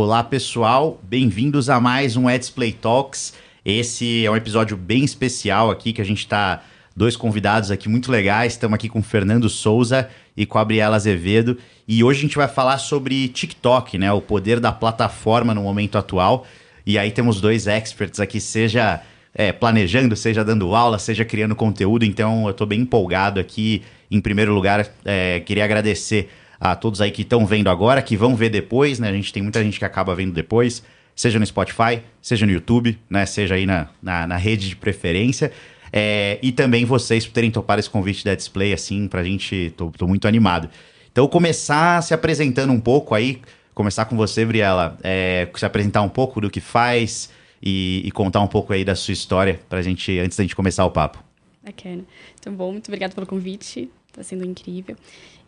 Olá pessoal, bem-vindos a mais um Let's Play Talks. Esse é um episódio bem especial aqui que a gente está dois convidados aqui muito legais. Estamos aqui com o Fernando Souza e com a Gabriela Azevedo. E hoje a gente vai falar sobre TikTok, né? O poder da plataforma no momento atual. E aí temos dois experts aqui, seja é, planejando, seja dando aula, seja criando conteúdo. Então eu estou bem empolgado aqui. Em primeiro lugar, é, queria agradecer a todos aí que estão vendo agora, que vão ver depois, né? A gente tem muita gente que acaba vendo depois, seja no Spotify, seja no YouTube, né? Seja aí na, na, na rede de preferência. É, e também vocês por terem topado esse convite da Display, assim, pra gente, tô, tô muito animado. Então, começar se apresentando um pouco aí, começar com você, Briela, é, se apresentar um pouco do que faz e, e, contar um pouco aí da sua história pra gente, antes da gente começar o papo. Bacana. Então, bom, muito obrigada pelo convite, tá sendo incrível.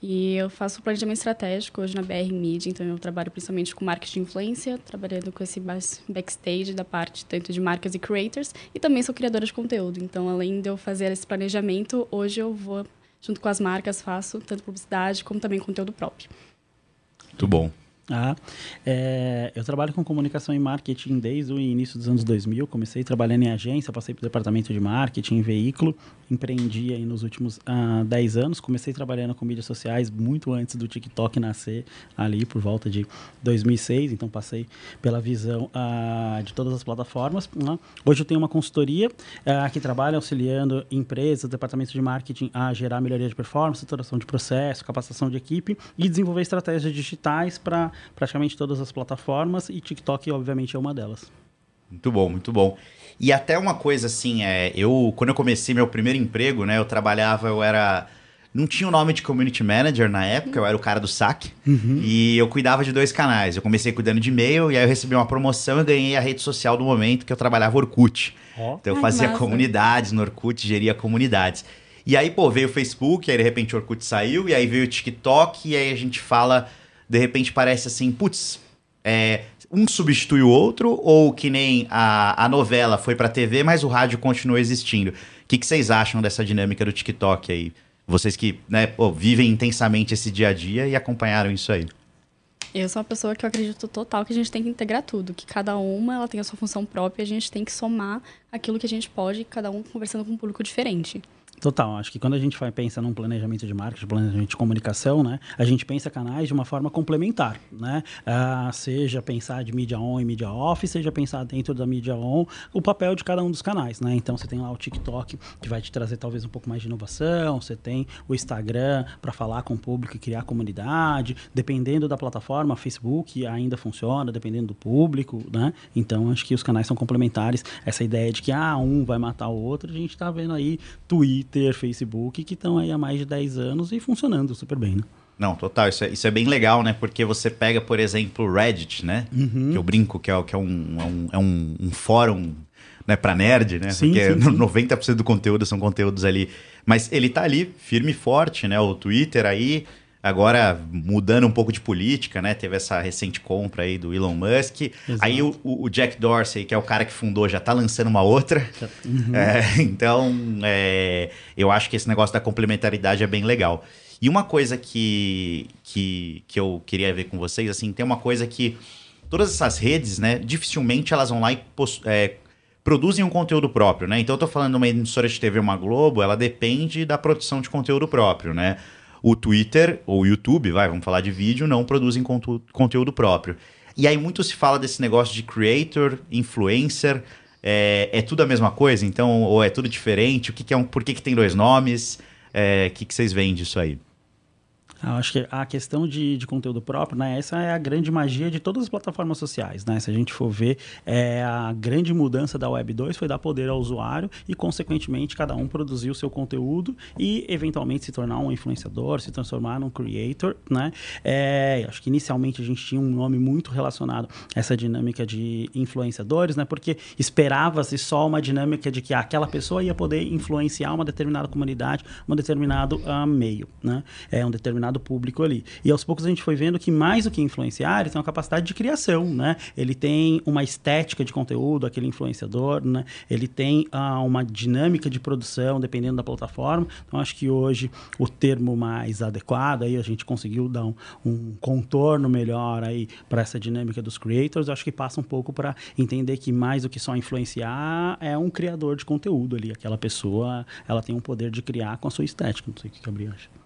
E eu faço planejamento estratégico hoje na BR Media, então eu trabalho principalmente com marketing de influência, trabalhando com esse backstage da parte tanto de marcas e creators, e também sou criadora de conteúdo. Então, além de eu fazer esse planejamento, hoje eu vou, junto com as marcas, faço tanto publicidade como também conteúdo próprio. Muito bom. Ah, é, eu trabalho com comunicação e marketing desde o início dos anos 2000. Comecei trabalhando em agência, passei para o departamento de marketing, veículo, empreendi aí nos últimos ah, 10 anos. Comecei trabalhando com mídias sociais muito antes do TikTok nascer, ali por volta de 2006. Então, passei pela visão ah, de todas as plataformas. Né? Hoje eu tenho uma consultoria ah, que trabalha auxiliando empresas, departamentos de marketing a gerar melhoria de performance, saturação de processo, capacitação de equipe e desenvolver estratégias digitais para praticamente todas as plataformas e TikTok, obviamente, é uma delas. Muito bom, muito bom. E até uma coisa assim, é, eu quando eu comecei meu primeiro emprego, né, eu trabalhava, eu era não tinha o nome de community manager na época, eu era o cara do saque. Uhum. E eu cuidava de dois canais. Eu comecei cuidando de e-mail e aí eu recebi uma promoção e ganhei a rede social do momento que eu trabalhava Orkut. Oh. Então eu Ai, fazia massa. comunidades no Orkut, geria comunidades. E aí, pô, veio o Facebook, aí de repente o Orkut saiu, e aí veio o TikTok, e aí a gente fala de repente parece assim, putz, é, um substitui o outro, ou que nem a, a novela foi pra TV, mas o rádio continua existindo. O que, que vocês acham dessa dinâmica do TikTok aí? Vocês que né, pô, vivem intensamente esse dia a dia e acompanharam isso aí. Eu sou uma pessoa que eu acredito total que a gente tem que integrar tudo, que cada uma ela tem a sua função própria a gente tem que somar aquilo que a gente pode, cada um conversando com um público diferente. Total, acho que quando a gente vai, pensa num planejamento de marketing, planejamento de comunicação, né, a gente pensa canais de uma forma complementar, né? Ah, seja pensar de mídia on e mídia off, seja pensar dentro da mídia on o papel de cada um dos canais, né? Então você tem lá o TikTok que vai te trazer talvez um pouco mais de inovação, você tem o Instagram para falar com o público e criar comunidade, dependendo da plataforma, Facebook ainda funciona, dependendo do público, né? Então acho que os canais são complementares. Essa ideia de que ah, um vai matar o outro, a gente está vendo aí Twitter Twitter, Facebook, que estão aí há mais de 10 anos e funcionando super bem, né? Não, total, isso é, isso é bem legal, né? Porque você pega, por exemplo, o Reddit, né? Uhum. Que eu brinco que é, que é, um, é, um, é um, um fórum né, para nerd, né? Sim, Porque sim, sim. 90% do conteúdo são conteúdos ali. Mas ele tá ali, firme e forte, né? O Twitter aí, agora mudando um pouco de política, né? Teve essa recente compra aí do Elon Musk. Exato. Aí o, o, Jack Dorsey, que é o cara que fundou, já tá lançando uma outra. Uhum. É, então, é, eu acho que esse negócio da complementaridade é bem legal. E uma coisa que, que, que eu queria ver com vocês, assim, tem uma coisa que todas essas redes, né, dificilmente elas vão lá e é, produzem um conteúdo próprio, né? Então eu tô falando de uma emissora de TV, uma Globo, ela depende da produção de conteúdo próprio, né? O Twitter ou o YouTube, vai, vamos falar de vídeo, não produzem conteúdo próprio. E aí muito se fala desse negócio de creator, influencer. É, é tudo a mesma coisa, então, ou é tudo diferente? O que, que é um, por que, que tem dois nomes? É, o que, que vocês veem disso aí? Eu acho que a questão de, de conteúdo próprio, né? Essa é a grande magia de todas as plataformas sociais, né? Se a gente for ver, é, a grande mudança da Web 2 foi dar poder ao usuário e, consequentemente, cada um produzir o seu conteúdo e, eventualmente, se tornar um influenciador, se transformar num creator, né? É, acho que, inicialmente, a gente tinha um nome muito relacionado a essa dinâmica de influenciadores, né? Porque esperava-se só uma dinâmica de que aquela pessoa ia poder influenciar uma determinada comunidade, um determinado uh, meio, né? É um determinado determinado público ali. E aos poucos a gente foi vendo que mais do que influenciar, ele tem uma capacidade de criação, né? Ele tem uma estética de conteúdo, aquele influenciador, né? Ele tem ah, uma dinâmica de produção, dependendo da plataforma. Então, acho que hoje o termo mais adequado, aí a gente conseguiu dar um, um contorno melhor aí para essa dinâmica dos creators. Acho que passa um pouco para entender que mais do que só influenciar é um criador de conteúdo ali. Aquela pessoa, ela tem um poder de criar com a sua estética. Não sei o que a Gabriel acha.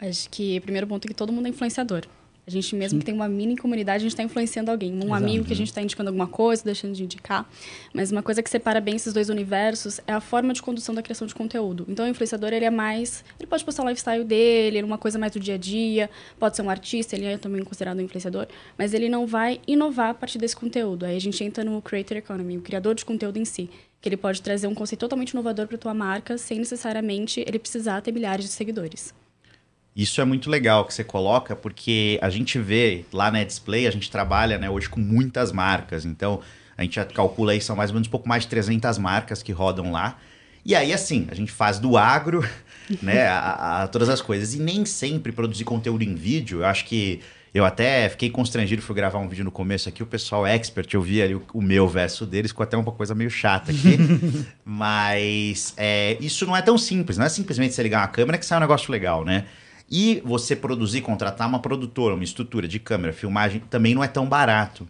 Acho que o primeiro ponto é que todo mundo é influenciador. A gente, mesmo Sim. que tem uma mini comunidade, a gente está influenciando alguém. Um Exato. amigo que a gente está indicando alguma coisa, deixando de indicar. Mas uma coisa que separa bem esses dois universos é a forma de condução da criação de conteúdo. Então, o influenciador, ele é mais... Ele pode postar o lifestyle dele, uma coisa mais do dia a dia. Pode ser um artista, ele é também considerado um influenciador. Mas ele não vai inovar a partir desse conteúdo. Aí a gente entra no creator economy, o criador de conteúdo em si que ele pode trazer um conceito totalmente inovador para tua marca, sem necessariamente ele precisar ter milhares de seguidores. Isso é muito legal que você coloca, porque a gente vê lá na Display, a gente trabalha né, hoje com muitas marcas. Então, a gente calcula aí, são mais ou menos um pouco mais de 300 marcas que rodam lá. E aí, assim, a gente faz do agro, né, a, a, todas as coisas. E nem sempre produzir conteúdo em vídeo, eu acho que eu até fiquei constrangido, fui gravar um vídeo no começo aqui, o pessoal expert, eu vi ali o, o meu verso deles, ficou até uma coisa meio chata aqui. Mas é, isso não é tão simples, não é simplesmente você ligar uma câmera que sai um negócio legal, né? E você produzir, contratar uma produtora, uma estrutura de câmera, filmagem, também não é tão barato.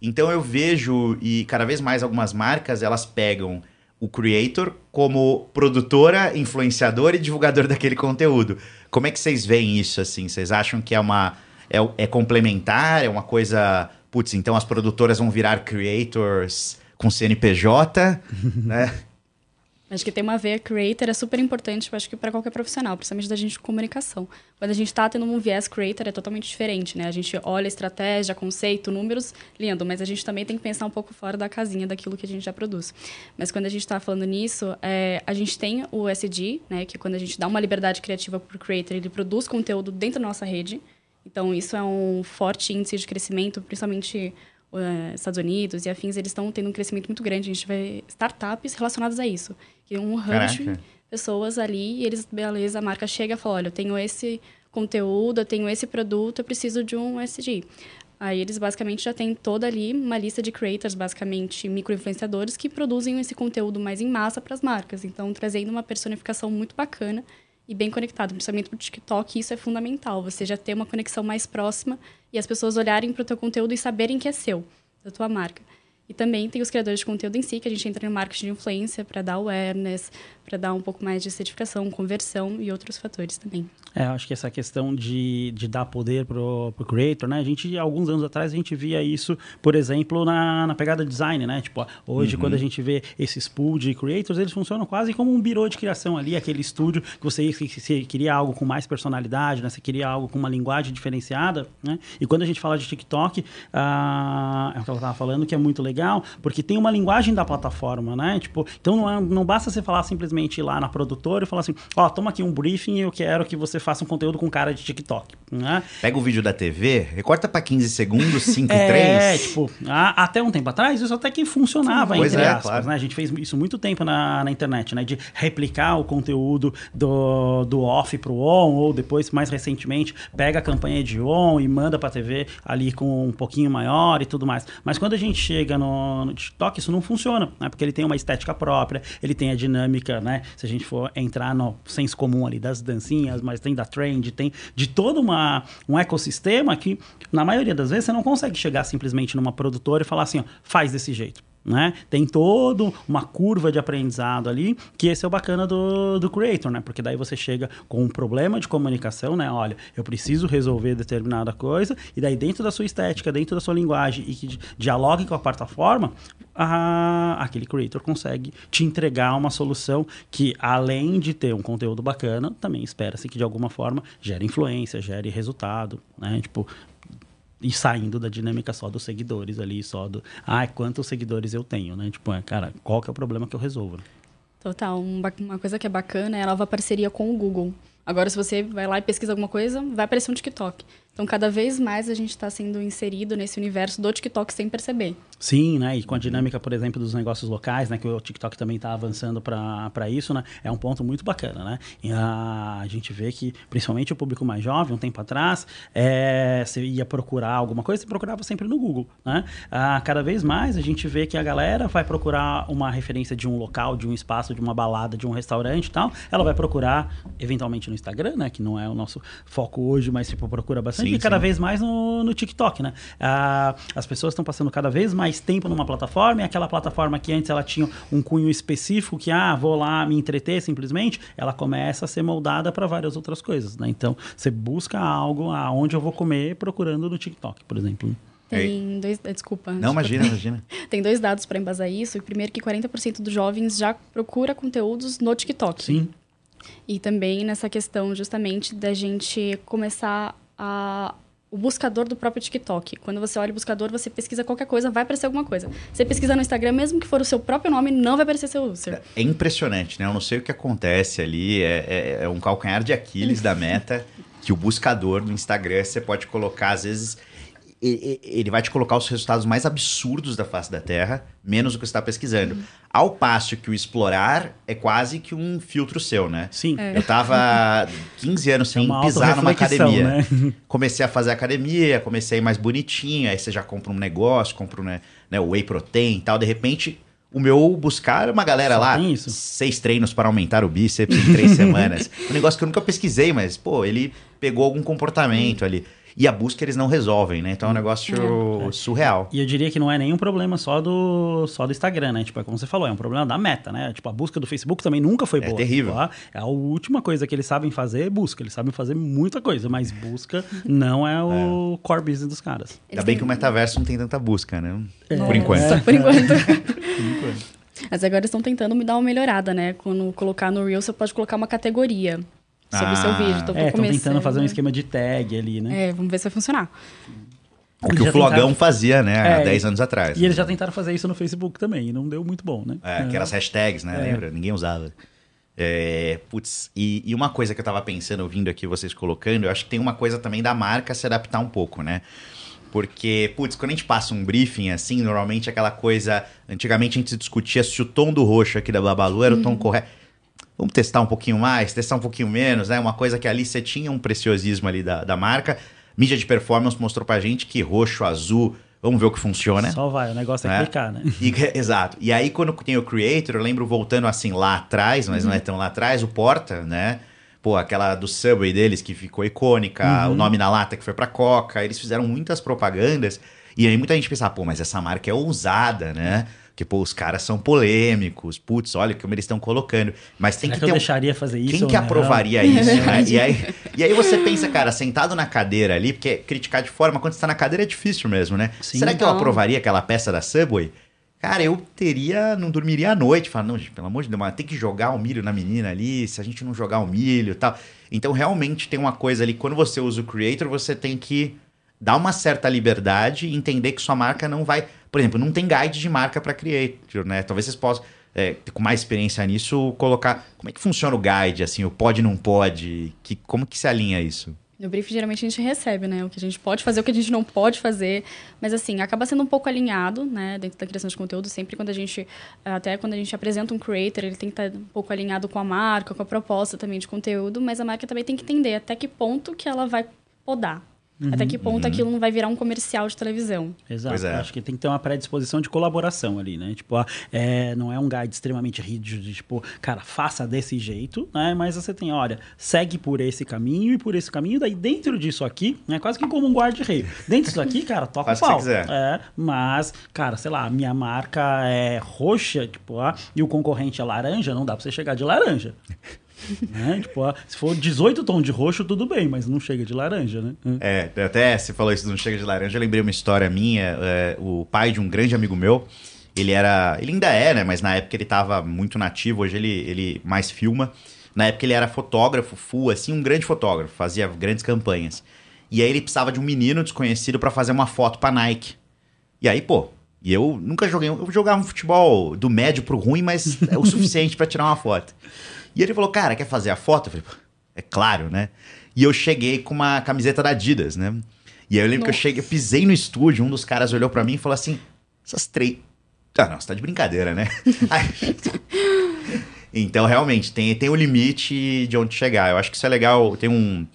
Então eu vejo, e cada vez mais algumas marcas, elas pegam o creator como produtora, influenciador e divulgador daquele conteúdo. Como é que vocês veem isso assim? Vocês acham que é uma é, é complementar, é uma coisa, putz, então as produtoras vão virar creators com CNPJ, né? Acho que tem uma veia creator é super importante, eu acho que para qualquer profissional, principalmente da gente de comunicação. Quando a gente está tendo um viés creator é totalmente diferente, né? A gente olha estratégia, conceito, números, lindo, mas a gente também tem que pensar um pouco fora da casinha daquilo que a gente já produz. Mas quando a gente está falando nisso, é, a gente tem o SD, né? Que quando a gente dá uma liberdade criativa para o creator, ele produz conteúdo dentro da nossa rede. Então, isso é um forte índice de crescimento, principalmente uh, Estados Unidos e afins, eles estão tendo um crescimento muito grande. A gente vê startups relacionadas a isso. Que um rancho, pessoas ali, e eles, beleza, a marca chega e fala, olha, eu tenho esse conteúdo, eu tenho esse produto, eu preciso de um SD. Aí eles basicamente já têm toda ali uma lista de creators, basicamente micro-influenciadores, que produzem esse conteúdo mais em massa para as marcas. Então, trazendo uma personificação muito bacana e bem conectado, principalmente para o TikTok, isso é fundamental. Você já ter uma conexão mais próxima e as pessoas olharem para o teu conteúdo e saberem que é seu, da tua marca. E também tem os criadores de conteúdo em si, que a gente entra no marketing de influência para dar awareness, para dar um pouco mais de certificação, conversão e outros fatores também. É, acho que essa questão de, de dar poder pro, pro creator, né? A gente, alguns anos atrás, a gente via isso, por exemplo, na, na pegada design, né? Tipo, hoje, uhum. quando a gente vê esses pool de creators, eles funcionam quase como um birô de criação ali, aquele estúdio que você, que, você queria algo com mais personalidade, né? Você queria algo com uma linguagem diferenciada, né? E quando a gente fala de TikTok, ah, é o que ela estava falando, que é muito legal, porque tem uma linguagem da plataforma, né? Tipo, então não, é, não basta você falar simplesmente ir lá na produtora e falar assim, ó, oh, toma aqui um briefing e eu quero que você faça um conteúdo com cara de TikTok. Né? Pega o vídeo da TV, recorta para 15 segundos, 5 é, 3. É, tipo, a, até um tempo atrás isso até que funcionava, Sim, entre é, aspas, claro. né? A gente fez isso muito tempo na, na internet, né? De replicar o conteúdo do, do off pro on, ou depois, mais recentemente, pega a campanha de on e manda pra TV ali com um pouquinho maior e tudo mais. Mas quando a gente chega no, no TikTok, isso não funciona, né? Porque ele tem uma estética própria, ele tem a dinâmica, né? Se a gente for entrar no senso comum ali das dancinhas, mas tem da trend, tem de todo uma, um ecossistema que, na maioria das vezes, você não consegue chegar simplesmente numa produtora e falar assim, ó, faz desse jeito. Né? Tem toda uma curva de aprendizado ali, que esse é o bacana do, do creator, né? Porque daí você chega com um problema de comunicação, né? Olha, eu preciso resolver determinada coisa, e daí dentro da sua estética, dentro da sua linguagem e que dialogue com a plataforma, a, aquele creator consegue te entregar uma solução que, além de ter um conteúdo bacana, também espera-se que de alguma forma gere influência, gere resultado, né? Tipo, e saindo da dinâmica só dos seguidores ali, só do, ah, quantos seguidores eu tenho, né? Tipo, é, cara, qual que é o problema que eu resolvo? Total, uma coisa que é bacana é a nova parceria com o Google. Agora, se você vai lá e pesquisa alguma coisa, vai aparecer um TikTok. Então, cada vez mais a gente está sendo inserido nesse universo do TikTok sem perceber. Sim, né? E com a dinâmica, por exemplo, dos negócios locais, né? Que o TikTok também está avançando para isso, né? É um ponto muito bacana, né? E a, a, gente vê que, principalmente o público mais jovem, um tempo atrás, é, você ia procurar alguma coisa, você procurava sempre no Google, né? Ah, cada vez mais a gente vê que a galera vai procurar uma referência de um local, de um espaço, de uma balada, de um restaurante e tal. Ela vai procurar, eventualmente, no Instagram, né? Que não é o nosso foco hoje, mas tipo, procura bastante sim, e cada sim. vez mais no, no TikTok, né? Ah, as pessoas estão passando cada vez mais tempo numa plataforma e aquela plataforma que antes ela tinha um cunho específico que, ah, vou lá me entreter simplesmente, ela começa a ser moldada para várias outras coisas, né? Então, você busca algo aonde eu vou comer procurando no TikTok, por exemplo. Tem dois. Eh, desculpa. Não, imagina, imagina. Tem dois dados para embasar isso. O primeiro, que 40% dos jovens já procura conteúdos no TikTok. Sim. E também nessa questão, justamente, da gente começar a, o buscador do próprio TikTok. Quando você olha o buscador, você pesquisa qualquer coisa, vai aparecer alguma coisa. Você pesquisa no Instagram, mesmo que for o seu próprio nome, não vai aparecer seu user. É impressionante, né? Eu não sei o que acontece ali. É, é, é um calcanhar de Aquiles da meta que o buscador do Instagram você pode colocar, às vezes ele vai te colocar os resultados mais absurdos da face da Terra, menos o que você está pesquisando. Uhum. Ao passo que o explorar é quase que um filtro seu, né? Sim. É. Eu tava 15 anos sem é pisar numa academia. Né? Comecei a fazer academia, comecei a ir mais bonitinho, aí você já compra um negócio, compra um, né, né, whey protein e tal, de repente o meu buscar uma galera Só lá, seis treinos para aumentar o bíceps em três semanas. Um negócio que eu nunca pesquisei, mas, pô, ele pegou algum comportamento ali. E a busca eles não resolvem, né? Então é um negócio é. surreal. E eu diria que não é nenhum problema só do, só do Instagram, né? Tipo, é como você falou, é um problema da meta, né? Tipo, a busca do Facebook também nunca foi é boa. É terrível. Tipo, é a última coisa que eles sabem fazer é busca. Eles sabem fazer muita coisa, mas busca não é o é. core business dos caras. Ainda bem que o metaverso não tem tanta busca, né? É. Por enquanto. Só por enquanto. por enquanto. Mas agora estão tentando me dar uma melhorada, né? Quando colocar no Reel, você pode colocar uma categoria sobre ah, o seu vídeo. Então, é, estão tentando fazer um esquema de tag ali, né? É, vamos ver se vai funcionar. O que o Flogão tentaram... fazia, né, é, há 10 anos atrás. E né? eles já tentaram fazer isso no Facebook também, e não deu muito bom, né? É, que eram as hashtags, né? É. Lembra? Ninguém usava. É, putz, e, e, uma coisa que eu tava pensando, ouvindo aqui vocês colocando, eu acho que tem uma coisa também da marca se adaptar um pouco, né? Porque, putz, quando a gente passa um briefing assim, normalmente aquela coisa. Antigamente a gente discutia se o tom do roxo aqui da Babalu era uhum. o tom uhum. correto vamos testar um pouquinho mais, testar um pouquinho menos, né? Uma coisa que ali você tinha um preciosismo ali da, da marca. Mídia de performance mostrou pra gente que roxo, azul, vamos ver o que funciona. Só vai, o negócio é, né? clicar, né? E, exato. E aí, quando tem o Creator, eu lembro voltando assim lá atrás, mas uhum. não é tão lá atrás, o Porta, né? Pô, aquela do Subway deles que ficou icônica, uhum. o nome na lata que foi pra Coca, eles fizeram muitas propagandas. E aí muita gente pensava, pô, mas essa marca é ousada, né? Porque, pô, os caras são polêmicos, putz, olha como eles estão colocando. Mas tem Será que, que ter. Eu um... deixaria fazer isso? Quem que não? aprovaria isso, né? E aí, e aí você pensa, cara, sentado na cadeira ali, porque criticar de fora, mas quando você tá na cadeira é difícil mesmo, né? Sim, Será que eu aprovaria aquela peça da Subway? Cara, eu teria. Não dormiria à noite. Falar, não, gente, pelo amor de Deus, mas tem que jogar o milho na menina ali, se a gente não jogar o milho e tal. Então, realmente tem uma coisa ali, quando você usa o Creator, você tem que dar uma certa liberdade e entender que sua marca não vai por exemplo, não tem guide de marca para creator, né? Talvez vocês possam, é, com mais experiência nisso, colocar como é que funciona o guide, assim, o pode não pode, que, como que se alinha isso? No brief, geralmente a gente recebe, né? O que a gente pode fazer, o que a gente não pode fazer. Mas, assim, acaba sendo um pouco alinhado, né? Dentro da criação de conteúdo. Sempre quando a gente... Até quando a gente apresenta um creator, ele tem que estar um pouco alinhado com a marca, com a proposta também de conteúdo. Mas a marca também tem que entender até que ponto que ela vai podar Uhum, Até que ponto uhum. aquilo não vai virar um comercial de televisão. Exato. É. Acho que tem que ter uma predisposição de colaboração ali, né? Tipo, é, não é um guide extremamente rígido de tipo, cara, faça desse jeito, né? Mas você tem, olha, segue por esse caminho e por esse caminho, daí dentro disso aqui, é né? quase que como um guarda-reio. Dentro disso aqui, cara, toca o pau. É, mas, cara, sei lá, minha marca é roxa, tipo, ah, e o concorrente é laranja, não dá pra você chegar de laranja. Né? Tipo, se for 18 tons de roxo, tudo bem, mas não chega de laranja, né? É, até você falou isso, não chega de laranja, eu lembrei uma história minha, é, o pai de um grande amigo meu, ele era, ele ainda é, né, mas na época ele estava muito nativo, hoje ele, ele mais filma, na época ele era fotógrafo, full, assim, um grande fotógrafo, fazia grandes campanhas. E aí ele precisava de um menino desconhecido para fazer uma foto pra Nike. E aí, pô, e eu nunca joguei, eu jogava um futebol do médio pro ruim, mas é o suficiente para tirar uma foto. E ele falou, cara, quer fazer a foto? Eu falei, é claro, né? E eu cheguei com uma camiseta da Adidas, né? E aí eu lembro Nossa. que eu cheguei, pisei no estúdio, um dos caras olhou para mim e falou assim: essas três. Ah, não, você tá de brincadeira, né? então, realmente, tem, tem o um limite de onde chegar. Eu acho que isso é legal. Tem um,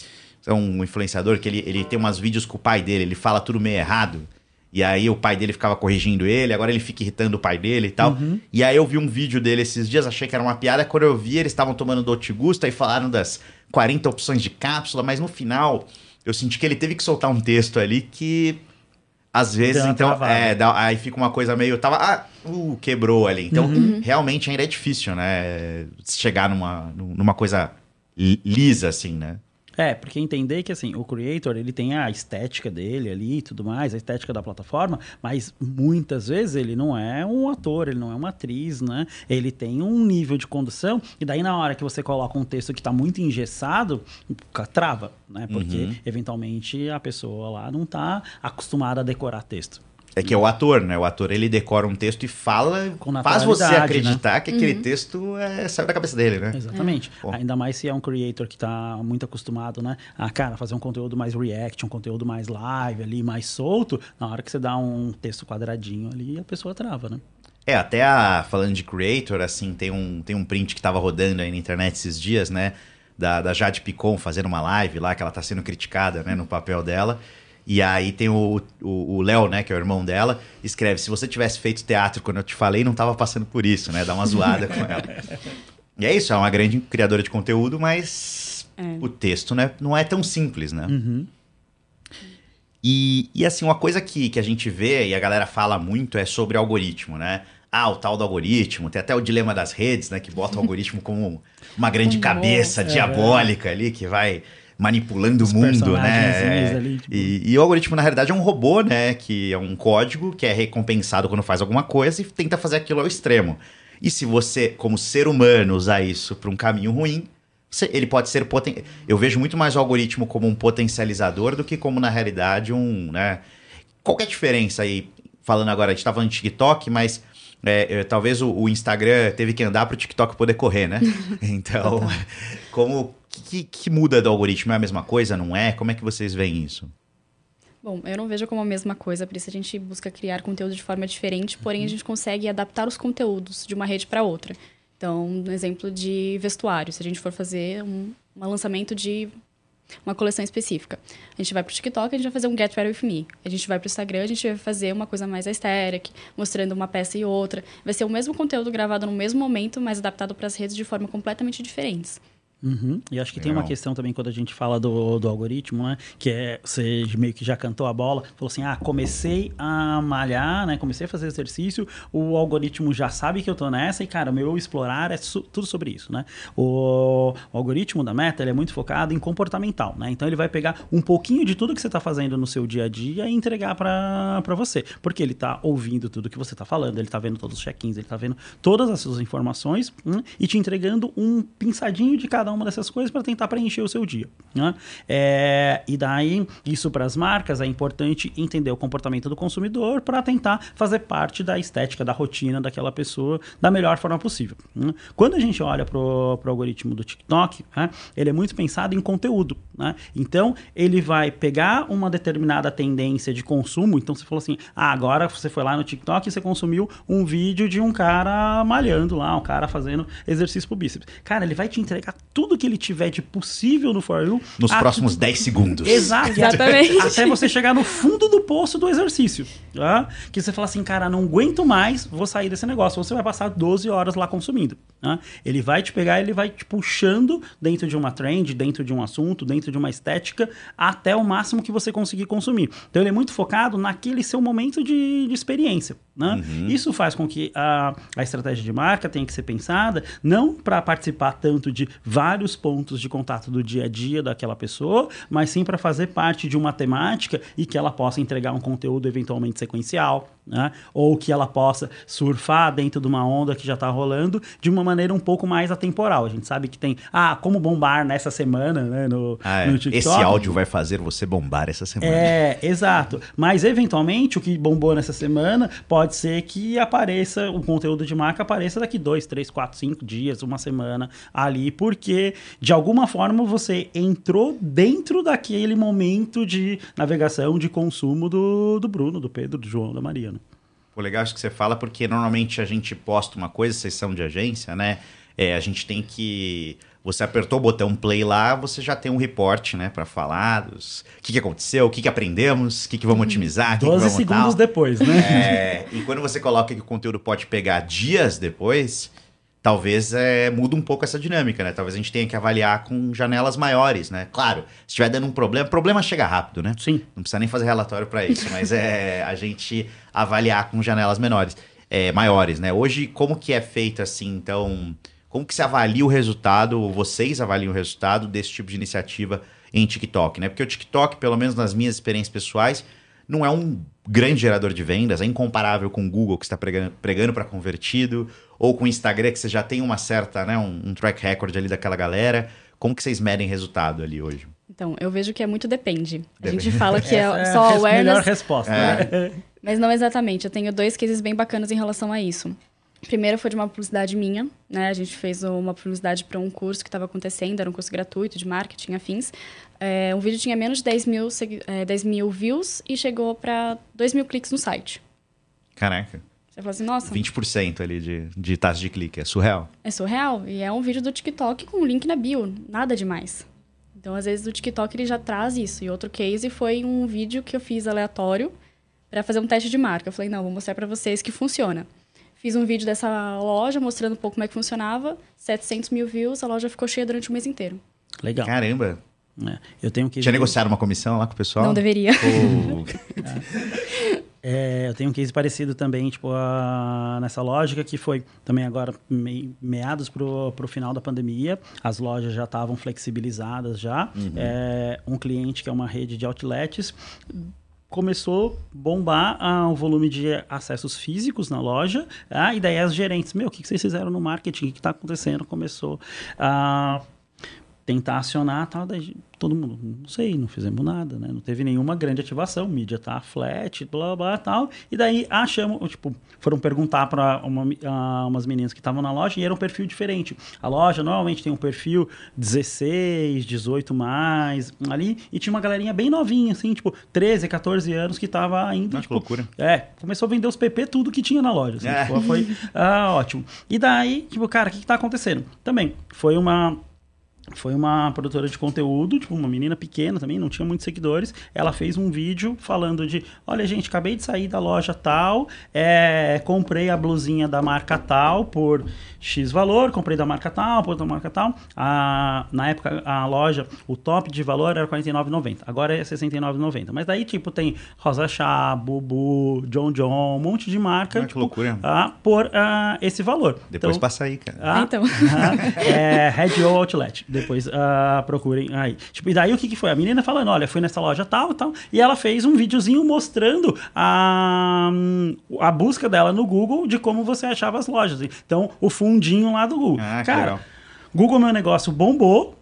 é um influenciador que ele, ele tem umas vídeos com o pai dele, ele fala tudo meio errado. E aí o pai dele ficava corrigindo ele, agora ele fica irritando o pai dele e tal. Uhum. E aí eu vi um vídeo dele esses dias, achei que era uma piada. Quando eu vi, eles estavam tomando Dolce Gusto e falaram das 40 opções de cápsula, mas no final eu senti que ele teve que soltar um texto ali que às vezes, então, é, dá, aí fica uma coisa meio. Tava. Ah, uh, quebrou ali. Então, uhum. realmente ainda é difícil, né? Chegar numa, numa coisa lisa, assim, né? É, porque entender que assim, o creator, ele tem a estética dele ali e tudo mais, a estética da plataforma, mas muitas vezes ele não é um ator, ele não é uma atriz, né? Ele tem um nível de condução e daí na hora que você coloca um texto que está muito engessado, trava, né? Porque uhum. eventualmente a pessoa lá não está acostumada a decorar texto. É que é o ator, né? O ator ele decora um texto e fala, faz você né? acreditar né? que aquele uhum. texto é, saiu da cabeça dele, né? Exatamente. É. Ainda mais se é um creator que está muito acostumado, né? A cara, fazer um conteúdo mais react, um conteúdo mais live ali, mais solto. Na hora que você dá um texto quadradinho ali, a pessoa trava, né? É, até a, falando de creator, assim, tem um, tem um print que tava rodando aí na internet esses dias, né? Da, da Jade Picon fazendo uma live lá, que ela tá sendo criticada, né, no papel dela. E aí tem o Léo, né, que é o irmão dela, escreve: se você tivesse feito teatro quando eu te falei, não tava passando por isso, né? Dá uma zoada com ela. E é isso, é uma grande criadora de conteúdo, mas é. o texto né, não é tão simples, né? Uhum. E, e assim, uma coisa que, que a gente vê e a galera fala muito é sobre algoritmo, né? Ah, o tal do algoritmo, tem até o dilema das redes, né? Que bota o algoritmo como uma grande cabeça é, diabólica ali que vai manipulando Os o mundo, né? Ali, tipo... e, e, o algoritmo, na realidade, é um robô, né? Que é um código que é recompensado quando faz alguma coisa e tenta fazer aquilo ao extremo. E se você, como ser humano, usar isso para um caminho ruim, você, ele pode ser poten... Eu vejo muito mais o algoritmo como um potencializador do que como, na realidade, um. Né? Qual é a diferença aí? Falando agora, a gente estava falando de TikTok, mas é, é, talvez o, o, Instagram teve que andar para o TikTok poder correr, né? Então, como que, que muda do algoritmo? É a mesma coisa? Não é? Como é que vocês veem isso? Bom, eu não vejo como a mesma coisa, por isso a gente busca criar conteúdo de forma diferente, porém a uhum. gente consegue adaptar os conteúdos de uma rede para outra. Então, um exemplo de vestuário, se a gente for fazer um, um lançamento de uma coleção específica. A gente vai para o TikTok, a gente vai fazer um Get Ready With Me. A gente vai para o Instagram, a gente vai fazer uma coisa mais aesthetic, mostrando uma peça e outra. Vai ser o mesmo conteúdo gravado no mesmo momento, mas adaptado para as redes de forma completamente diferentes. Uhum. E acho que Legal. tem uma questão também quando a gente fala do, do algoritmo, né? Que é, você meio que já cantou a bola, falou assim, ah, comecei a malhar, né? Comecei a fazer exercício, o algoritmo já sabe que eu tô nessa e, cara, o meu explorar é su tudo sobre isso, né? O, o, algoritmo da Meta, ele é muito focado em comportamental, né? Então ele vai pegar um pouquinho de tudo que você tá fazendo no seu dia a dia e entregar para você. Porque ele tá ouvindo tudo que você tá falando, ele tá vendo todos os check-ins, ele tá vendo todas as suas informações hum, e te entregando um pinçadinho de cada cada uma dessas coisas para tentar preencher o seu dia. Né? É, e daí, isso para as marcas, é importante entender o comportamento do consumidor para tentar fazer parte da estética, da rotina daquela pessoa da melhor forma possível. Né? Quando a gente olha para o algoritmo do TikTok, né, ele é muito pensado em conteúdo. Né? Então, ele vai pegar uma determinada tendência de consumo. Então, você falou assim: ah, agora você foi lá no TikTok e você consumiu um vídeo de um cara malhando lá, um cara fazendo exercício pro bíceps. Cara, ele vai te entregar tudo que ele tiver de possível no For You. Nos próximos 10 segundos. Exato. Exatamente. Até você chegar no fundo do poço do exercício. Tá? Que você fala assim, cara, não aguento mais, vou sair desse negócio. Você vai passar 12 horas lá consumindo. Tá? Ele vai te pegar, ele vai te puxando dentro de uma trend, dentro de um assunto, dentro de uma estética, até o máximo que você conseguir consumir. Então ele é muito focado naquele seu momento de, de experiência. Né? Uhum. Isso faz com que a, a estratégia de marca tenha que ser pensada não para participar tanto de vários pontos de contato do dia a dia daquela pessoa, mas sim para fazer parte de uma temática e que ela possa entregar um conteúdo eventualmente sequencial né? ou que ela possa surfar dentro de uma onda que já está rolando de uma maneira um pouco mais atemporal. A gente sabe que tem, ah, como bombar nessa semana né, no, ah, é. no TikTok. Esse áudio vai fazer você bombar essa semana. É, exato. Mas eventualmente o que bombou nessa semana pode ser que apareça, o conteúdo de marca apareça daqui dois, três, quatro, cinco dias, uma semana ali, porque de alguma forma você entrou dentro daquele momento de navegação, de consumo do, do Bruno, do Pedro, do João, da Maria. Né? Pô, legal isso que você fala, porque normalmente a gente posta uma coisa, sessão de agência, né? É, a gente tem que. Você apertou o botão play lá, você já tem um report, né, para falar dos o que, que aconteceu, o que, que aprendemos, o que, que vamos uhum. otimizar, 12 que que segundos tal. depois, né? É, e quando você coloca que o conteúdo pode pegar dias depois, talvez é, muda um pouco essa dinâmica, né? Talvez a gente tenha que avaliar com janelas maiores, né? Claro, se estiver dando um problema, problema chega rápido, né? Sim. Não precisa nem fazer relatório para isso, mas é a gente avaliar com janelas menores, é, maiores, né? Hoje, como que é feito assim, então, como que se avalia o resultado, vocês avaliam o resultado desse tipo de iniciativa em TikTok, né? Porque o TikTok, pelo menos nas minhas experiências pessoais, não é um grande gerador de vendas, é incomparável com o Google, que está pregando, para convertido, ou com o Instagram, que você já tem uma certa, né, um, um, track record ali daquela galera. Como que vocês medem resultado ali hoje? Então, eu vejo que é muito depende. A gente fala que é, é só awareness... melhor resposta. É. Mas não exatamente. Eu tenho dois cases bem bacanas em relação a isso. Primeiro foi de uma publicidade minha, né? A gente fez uma publicidade para um curso que estava acontecendo, era um curso gratuito de marketing afins. É, o vídeo tinha menos de 10 mil, é, 10 mil views e chegou para 2 mil cliques no site. Caraca. Você fala assim, nossa. 20% ali de, de taxa de clique. É surreal. É surreal. E é um vídeo do TikTok com um link na bio. Nada demais. Então, às vezes, o TikTok ele já traz isso. E outro case foi um vídeo que eu fiz aleatório para fazer um teste de marca. Eu falei, não, vou mostrar para vocês que funciona. Fiz um vídeo dessa loja mostrando um pouco como é que funcionava. 700 mil views, a loja ficou cheia durante o mês inteiro. Legal. Caramba. É, eu tenho que. Tinha negociado uma comissão lá com o pessoal? Não deveria. é, eu tenho um case parecido também, tipo, a, nessa lógica que foi também agora me, meados pro, pro final da pandemia, as lojas já estavam flexibilizadas já. Uhum. É, um cliente que é uma rede de outlets começou a bombar ah, o volume de acessos físicos na loja, ah, e daí as gerentes, meu, o que, que vocês fizeram no marketing? O que está acontecendo? Começou a tentar acionar tal, daí todo mundo, não sei, não fizemos nada, né? Não teve nenhuma grande ativação, mídia tá flat, blá, blá, tal. E daí achamos, tipo, foram perguntar para uma, umas meninas que estavam na loja e era um perfil diferente. A loja normalmente tem um perfil 16, 18 mais, ali, e tinha uma galerinha bem novinha, assim, tipo, 13, 14 anos que tava ainda. tipo, loucura. É, começou a vender os PP tudo que tinha na loja. Assim, é. tipo, foi uh, ótimo. E daí, tipo, cara, o que, que tá acontecendo? Também, foi uma foi uma produtora de conteúdo, tipo, uma menina pequena também, não tinha muitos seguidores. Ela fez um vídeo falando de: olha, gente, acabei de sair da loja tal, é, comprei a blusinha da marca tal por X valor, comprei da marca tal, por da marca tal. A, na época, a loja, o top de valor era R$ 49,90, agora é R$ 69,90. Mas daí, tipo, tem Rosa Chá, Bubu, John John, um monte de marca. Ah, que tipo, loucura. Ah, por ah, esse valor. Depois então, passa aí, cara. Ah, então. Ah, é, Red Outlet depois uh, procurem aí. Tipo, e daí o que, que foi? A menina falando, olha, fui nessa loja tal e tal, e ela fez um videozinho mostrando a, a busca dela no Google de como você achava as lojas. Então, o fundinho lá do Google. Ah, Cara. Google Meu Negócio bombou,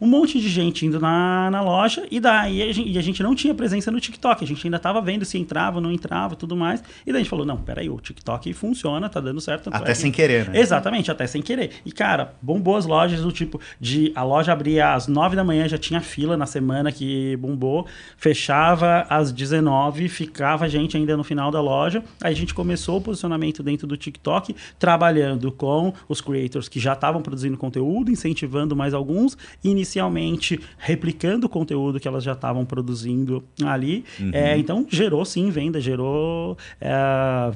um monte de gente indo na, na loja e daí a gente, e a gente não tinha presença no TikTok. A gente ainda estava vendo se entrava, não entrava, tudo mais. E daí a gente falou: não, peraí, o TikTok funciona, tá dando certo. Até é sem querer, né? Exatamente, até sem querer. E, cara, bombou as lojas do tipo de a loja abria às 9 da manhã, já tinha fila na semana que bombou, fechava às 19, ficava gente ainda no final da loja. Aí a gente começou o posicionamento dentro do TikTok, trabalhando com os creators que já estavam produzindo conteúdo, incentivando mais alguns inicialmente replicando o conteúdo que elas já estavam produzindo ali. Uhum. É, então gerou sim venda, gerou, é,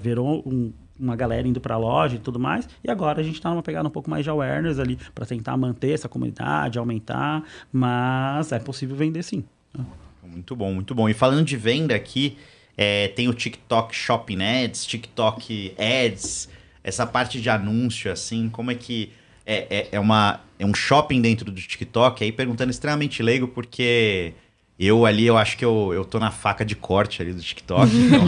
virou um, uma galera indo para a loja e tudo mais. E agora a gente está numa pegada um pouco mais de awareness ali para tentar manter essa comunidade, aumentar, mas é possível vender sim. Muito bom, muito bom. E falando de venda aqui, é, tem o TikTok Shopping Ads, TikTok Ads, essa parte de anúncio, assim, como é que é, é, é, uma, é um shopping dentro do TikTok, aí perguntando extremamente leigo, porque Eu ali, eu acho que eu, eu tô na faca de corte ali do TikTok. então,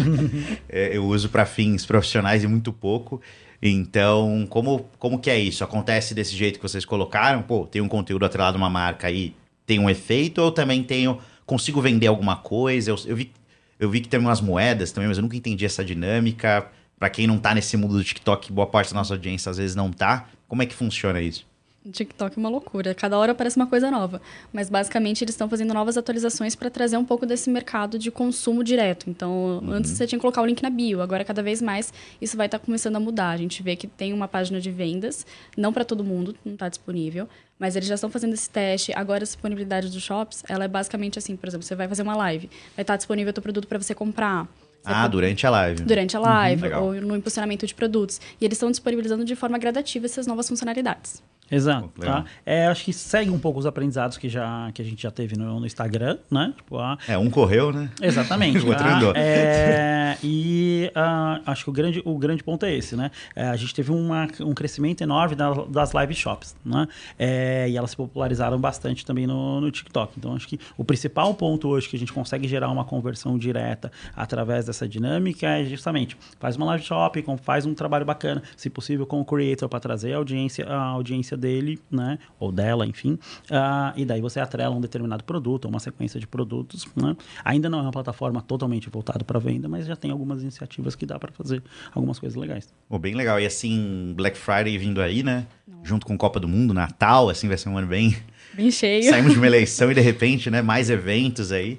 é, eu uso para fins profissionais e muito pouco. Então, como, como que é isso? Acontece desse jeito que vocês colocaram? Pô, tem um conteúdo atrelado a uma marca aí, tem um efeito? Ou também tenho, consigo vender alguma coisa? Eu, eu, vi, eu vi que tem umas moedas também, mas eu nunca entendi essa dinâmica. Para quem não tá nesse mundo do TikTok, boa parte da nossa audiência às vezes não tá. Como é que funciona isso? TikTok é uma loucura. Cada hora aparece uma coisa nova. Mas basicamente eles estão fazendo novas atualizações para trazer um pouco desse mercado de consumo direto. Então, uhum. antes você tinha que colocar o link na bio, agora cada vez mais isso vai estar tá começando a mudar. A gente vê que tem uma página de vendas, não para todo mundo, não está disponível, mas eles já estão fazendo esse teste. Agora a disponibilidade dos shops, ela é basicamente assim, por exemplo, você vai fazer uma live, vai estar tá disponível o teu produto para você comprar. Ah, durante a live. Durante a live, uhum, ou no impulsionamento de produtos. E eles estão disponibilizando de forma gradativa essas novas funcionalidades. Exato. Tá? É, acho que segue um pouco os aprendizados que, já, que a gente já teve no, no Instagram, né? Tipo, ah, é, um correu, né? Exatamente. o outro ah, andou. É, e ah, acho que o grande, o grande ponto é esse, né? É, a gente teve uma, um crescimento enorme das, das live shops, né? É, e elas se popularizaram bastante também no, no TikTok. Então, acho que o principal ponto hoje que a gente consegue gerar uma conversão direta através dessa dinâmica é justamente faz uma live shop, faz um trabalho bacana, se possível com o creator para trazer a audiência, a audiência dele, né? Ou dela, enfim. Uh, e daí você atrela um determinado produto, uma sequência de produtos, né? Ainda não é uma plataforma totalmente voltada para venda, mas já tem algumas iniciativas que dá para fazer algumas coisas legais. Oh, bem legal. E assim, Black Friday vindo aí, né? Não. Junto com Copa do Mundo, Natal, assim vai ser um ano bem... Bem cheio. Saímos de uma eleição e de repente, né? Mais eventos aí.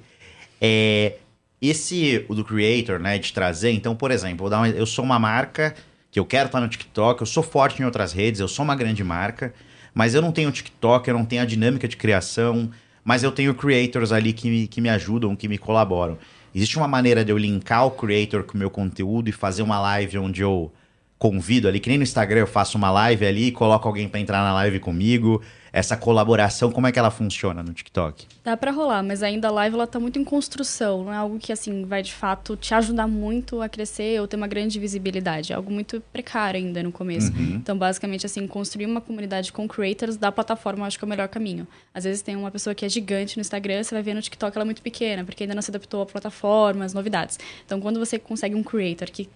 É, esse, o do creator, né? De trazer. Então, por exemplo, vou dar uma, eu sou uma marca que eu quero estar no TikTok, eu sou forte em outras redes, eu sou uma grande marca, mas eu não tenho TikTok, eu não tenho a dinâmica de criação, mas eu tenho creators ali que me, que me ajudam, que me colaboram. Existe uma maneira de eu linkar o creator com o meu conteúdo e fazer uma live onde eu convido ali, que nem no Instagram eu faço uma live ali e coloco alguém para entrar na live comigo essa colaboração, como é que ela funciona no TikTok? Dá para rolar, mas ainda a live ela tá muito em construção, não é algo que assim vai de fato te ajudar muito a crescer ou ter uma grande visibilidade, é algo muito precário ainda no começo. Uhum. Então, basicamente assim, construir uma comunidade com creators da plataforma, eu acho que é o melhor caminho. Às vezes tem uma pessoa que é gigante no Instagram, você vai ver no TikTok ela é muito pequena, porque ainda não se adaptou à plataforma, às novidades. Então, quando você consegue um creator que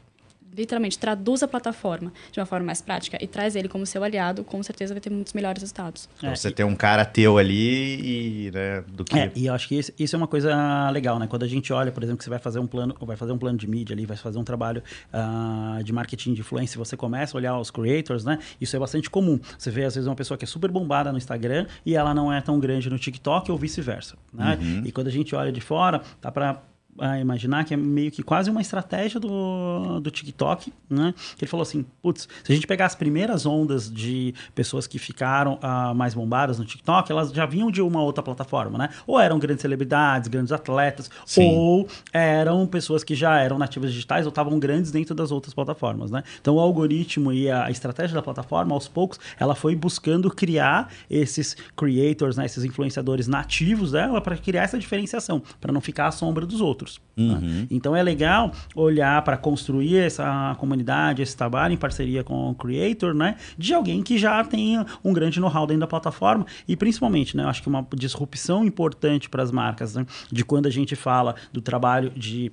literalmente traduz a plataforma de uma forma mais prática e traz ele como seu aliado, com certeza vai ter muitos melhores resultados. É, você e... tem um cara teu ali e, né, do que... É, e eu acho que isso, isso, é uma coisa legal, né? Quando a gente olha, por exemplo, que você vai fazer um plano, vai fazer um plano de mídia ali, vai fazer um trabalho uh, de marketing de influência, você começa a olhar os creators, né? Isso é bastante comum. Você vê, às vezes, uma pessoa que é super bombada no Instagram e ela não é tão grande no TikTok ou vice-versa, né? Uhum. E quando a gente olha de fora, tá para a imaginar que é meio que quase uma estratégia do, do TikTok, né? Que ele falou assim, putz, se a gente pegar as primeiras ondas de pessoas que ficaram uh, mais bombadas no TikTok, elas já vinham de uma outra plataforma, né? Ou eram grandes celebridades, grandes atletas, Sim. ou eram pessoas que já eram nativas digitais ou estavam grandes dentro das outras plataformas, né? Então o algoritmo e a estratégia da plataforma, aos poucos, ela foi buscando criar esses creators, né? esses influenciadores nativos dela para criar essa diferenciação, para não ficar à sombra dos outros outros. Né? Uhum. Né? Então é legal olhar para construir essa comunidade, esse trabalho em parceria com o creator, né? De alguém que já tenha um grande know-how dentro da plataforma e principalmente, né? Eu acho que uma disrupção importante para as marcas, né? De quando a gente fala do trabalho de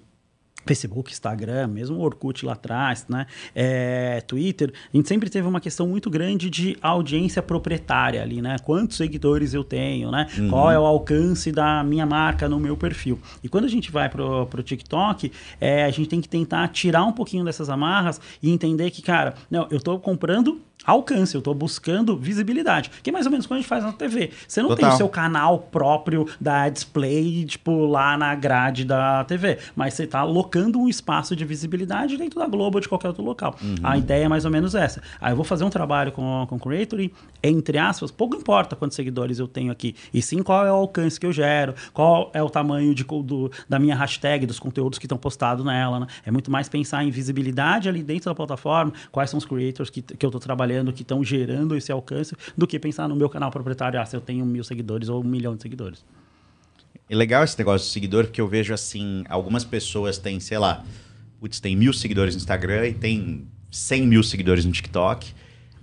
Facebook, Instagram, mesmo o Orkut lá atrás, né? É, Twitter, a gente sempre teve uma questão muito grande de audiência proprietária ali, né? Quantos seguidores eu tenho, né? Uhum. Qual é o alcance da minha marca no meu perfil? E quando a gente vai pro, pro TikTok, é, a gente tem que tentar tirar um pouquinho dessas amarras e entender que, cara, não, eu estou comprando alcance, eu estou buscando visibilidade. Que é mais ou menos quando a gente faz na TV. Você não Total. tem o seu canal próprio da display, tipo, lá na grade da TV, mas você está alocando um espaço de visibilidade dentro da Globo ou de qualquer outro local. Uhum. A ideia é mais ou menos essa. Aí eu vou fazer um trabalho com, com o Creator e, entre aspas, pouco importa quantos seguidores eu tenho aqui, e sim qual é o alcance que eu gero, qual é o tamanho de, do, da minha hashtag, dos conteúdos que estão postados nela. Né? É muito mais pensar em visibilidade ali dentro da plataforma, quais são os creators que, que eu estou trabalhando trabalhando, que estão gerando esse alcance, do que pensar no meu canal proprietário, ah, se eu tenho mil seguidores ou um milhão de seguidores. É legal esse negócio de seguidor, porque eu vejo assim, algumas pessoas têm, sei lá, putz, tem mil seguidores no Instagram e tem 100 mil seguidores no TikTok.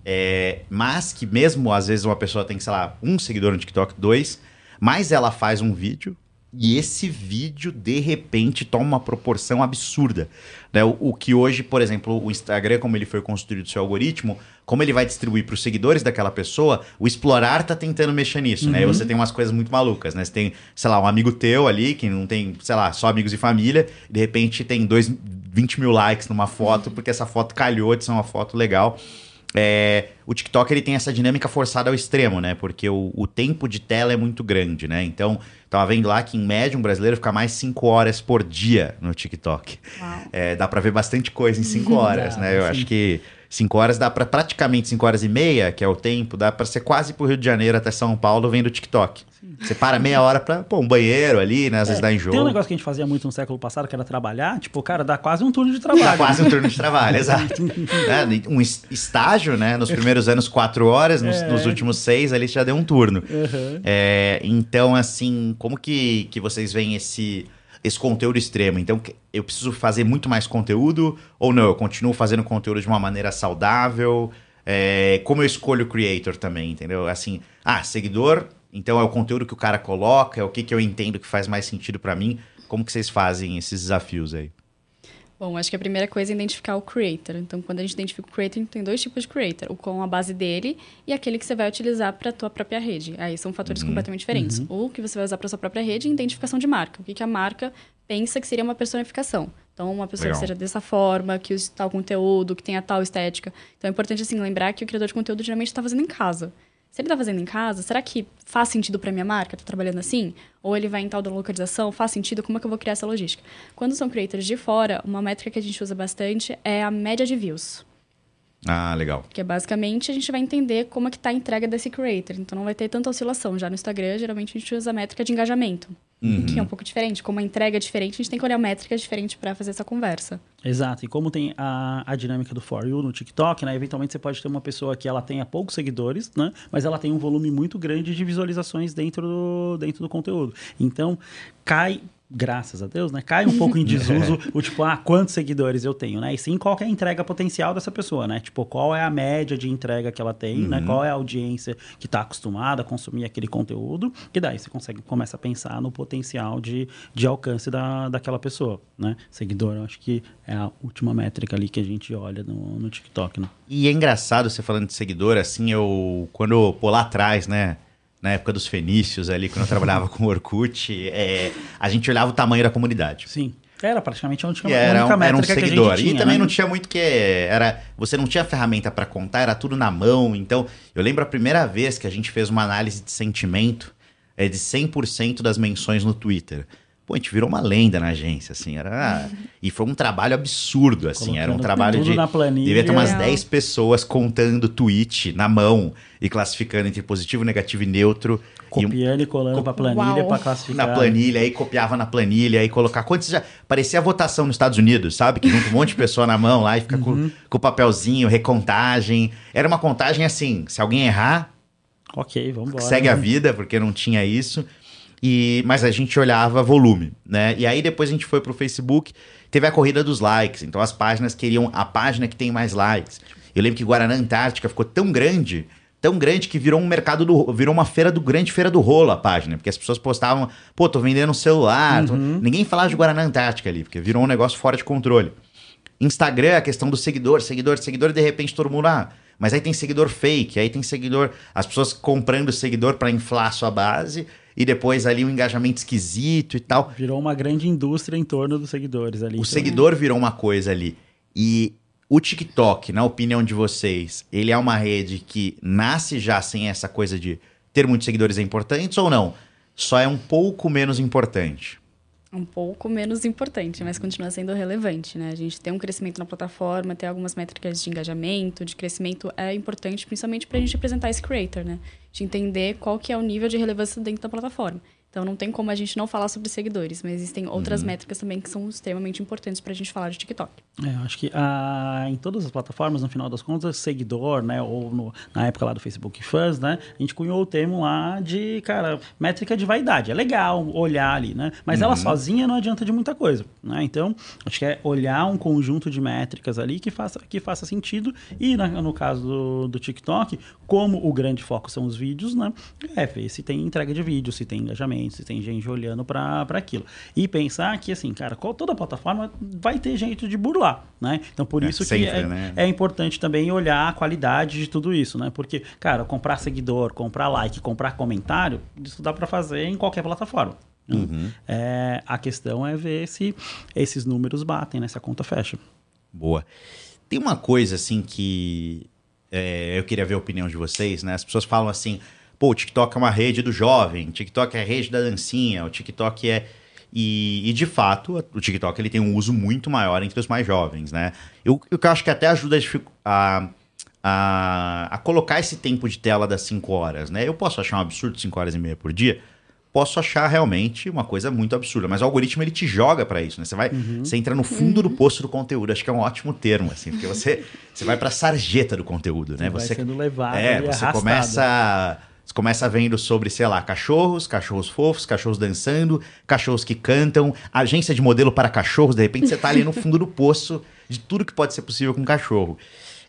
É, mas que mesmo às vezes uma pessoa tem, sei lá, um seguidor no TikTok, dois, mas ela faz um vídeo E esse vídeo, de repente, toma uma proporção absurda. Né? O, o, que hoje, por exemplo, o Instagram, como ele foi construído, seu algoritmo, como ele vai distribuir para os seguidores daquela pessoa, o explorar tá tentando mexer nisso, uhum. né? E você tem umas coisas muito malucas, né? Você tem, sei lá, um amigo teu ali, que não tem, sei lá, só amigos e família, e de repente tem dois, 20 mil likes numa foto, porque essa foto calhou de ser uma foto legal. É, o TikTok ele tem essa dinâmica forçada ao extremo, né? Porque o, o, tempo de tela é muito grande, né? Então, tava vendo lá que em média um brasileiro fica mais 5 horas por dia no TikTok. É, dá para ver bastante coisa em 5 horas, né? Eu sim. acho que 5 horas dá para praticamente 5 horas e meia, que é o tempo, dá para ser quase pro Rio de Janeiro até São Paulo vendo TikTok. Você para meia hora pra pôr um banheiro ali, né? Às é, vezes dá enjoo. Tem um negócio que a gente fazia muito no século passado, que era trabalhar. Tipo, cara, dá quase um turno de trabalho. Dá quase um turno de trabalho, exato. é, um estágio, né? Nos primeiros anos, quatro horas. Nos, é. nos últimos seis, ali já deu um turno. Uhum. É, então, assim, como que, que vocês veem esse esse conteúdo extremo. Então, eu preciso fazer muito mais conteúdo ou não? Eu continuo fazendo conteúdo de uma maneira saudável? É, como eu escolho o creator também, entendeu? Assim, ah, seguidor, então é o conteúdo que o cara coloca, é o que, que eu entendo que faz mais sentido para mim. Como que vocês fazem esses desafios aí? Bom, acho que a primeira coisa é identificar o creator. Então, quando a gente identifica o creator, a gente tem dois tipos de creator. O com a base dele e aquele que você vai utilizar para a tua própria rede. Aí são fatores uhum. completamente diferentes. Uhum. O que você vai usar para sua própria rede e identificação de marca. O que, que a marca pensa que seria uma personificação. Então, uma pessoa Legal. que seja dessa forma, que use tal conteúdo, que tenha tal estética. Então, é importante, assim, lembrar que o criador de conteúdo geralmente está fazendo em casa. Se ele está fazendo em casa, será que faz sentido para minha marca? Tô trabalhando assim? Ou ele vai em tal da localização? Faz sentido? Como é que eu vou criar essa logística? Quando são creators de fora, uma métrica que a gente usa bastante é a média de views. Ah, legal. Que é basicamente a gente vai entender como é que tá a entrega desse creator. Então não vai ter tanta oscilação. Já no Instagram, geralmente a gente usa a métrica de engajamento. Uhum. Que é um pouco diferente. Como a entrega é diferente, a gente tem que olhar métricas diferentes para fazer essa conversa. Exato. E como tem a, a dinâmica do For You no TikTok, né? Eventualmente você pode ter uma pessoa que ela tenha poucos seguidores, né? Mas ela tem um volume muito grande de visualizações dentro do, dentro do conteúdo. Então, cai graças a Deus, né? Cai um pouco em desuso o tipo, ah, quantos seguidores eu tenho, né? E sim qual é a entrega potencial dessa pessoa, né? Tipo, qual é a média de entrega que ela tem, né? uhum. né? Qual é a audiência que está acostumada a consumir aquele conteúdo, e daí você consegue começa a pensar no potencial de, de alcance da, daquela pessoa, né? Seguidor, eu acho que é a última métrica ali que a gente olha no, no TikTok, né? E é engraçado você falando de seguidor, assim, eu quando pô lá atrás, né? Na época dos fenícios ali, quando eu trabalhava com o Orkut, é, a gente olhava o tamanho da comunidade. Sim. Era praticamente a única, era, única era um seguidor. Tinha, e também né? não tinha muito que. Era, você não tinha ferramenta para contar, era tudo na mão. Então, eu lembro a primeira vez que a gente fez uma análise de sentimento é, de 100% das menções no Twitter. Pô, a gente virou uma lenda na agência, assim, era... E foi um trabalho absurdo, assim, Colocando era um trabalho de... Na planilha. Devia ter umas 10 pessoas contando tweet na mão e classificando entre positivo, negativo e neutro. Copiando e, um... e colando Co... pra planilha para classificar. Na planilha, aí copiava na planilha, aí colocar... Quando já... Parecia a votação nos Estados Unidos, sabe? Que junta um monte de pessoa na mão lá e fica uhum. com, o papelzinho, recontagem. Era uma contagem assim, se alguém errar... Ok, vamos embora. Segue a vida, porque não tinha isso. E, mas a gente olhava volume, né? E aí depois a gente foi pro Facebook, teve a corrida dos likes. Então as páginas queriam a página que tem mais likes. Eu lembro que Guaraná Antártica ficou tão grande, tão grande que virou um mercado do virou uma feira do grande feira do rolo a página, porque as pessoas postavam, pô, tô vendendo um celular, uhum. tô... ninguém falava de Guaraná Antártica ali, porque virou um negócio fora de controle. Instagram, a questão do seguidor, seguidor, seguidor, de repente todo mundo ah, mas aí tem seguidor fake, aí tem seguidor, as pessoas comprando seguidor para inflar sua base e depois ali um engajamento esquisito e tal. Virou uma grande indústria em torno dos seguidores ali. O então... seguidor virou uma coisa ali. E o TikTok, na opinião de vocês, ele é uma rede que nasce já sem essa coisa de ter muitos seguidores é importante ou não? Só é um pouco menos importante um pouco menos importante, mas continua sendo relevante, né? A gente tem um crescimento na plataforma, ter algumas métricas de engajamento, de crescimento é importante, principalmente para a gente apresentar esse creator, né? De entender qual que é o nível de relevância dentro da plataforma. Então não tem como a gente não falar sobre seguidores, mas existem outras uhum. métricas também que são extremamente importantes para a gente falar de TikTok. É, eu acho que ah, em todas as plataformas, no final das contas, seguidor, né, ou no, na época lá do Facebook Fans, né, a gente cunhou o termo lá de, cara, métrica de vaidade. É legal olhar ali, né? Mas uhum. ela sozinha não adianta de muita coisa, né? Então, acho que é olhar um conjunto de métricas ali que faça, que faça sentido e na, no caso do, do TikTok, como o grande foco são os vídeos, né, é ver se tem entrega de vídeo, se tem engajamento comportamentos, tem gente olhando para aquilo. E pensar que, assim, cara, qual, toda plataforma vai ter jeito de burlar, né? Então, por é, isso sempre, que é, né? é importante também olhar a qualidade de tudo isso, né? Porque, cara, comprar seguidor, comprar like, comprar comentário, isso dá para fazer em qualquer plataforma. Né? Uhum. É, a questão é ver se esses números batem, né? Se a conta fecha. Boa. Tem uma coisa, assim, que é, eu queria ver a opinião de vocês, né? As pessoas falam assim, pô, o TikTok é uma rede do jovem, o TikTok é a rede da dancinha, o TikTok é... E, e, de fato, o TikTok ele tem um uso muito maior entre os mais jovens, né? Eu, eu acho que até ajuda a, a, a colocar esse tempo de tela das 5 horas, né? Eu posso achar um absurdo 5 horas e meia por dia, posso achar realmente uma coisa muito absurda. Mas o algoritmo ele te joga para isso, né? Você vai, uhum. você entra no fundo uhum. do poço do conteúdo. Acho que é um ótimo termo, assim, porque você, você vai para sarjeta do conteúdo, né? Você, você vai sendo levado. É, você arrastado. começa você começa vendo sobre, sei lá, cachorros, cachorros fofos, cachorros dançando, cachorros que cantam, agência de modelo para cachorros. De repente você tá ali no fundo do poço de tudo que pode ser possível com cachorro.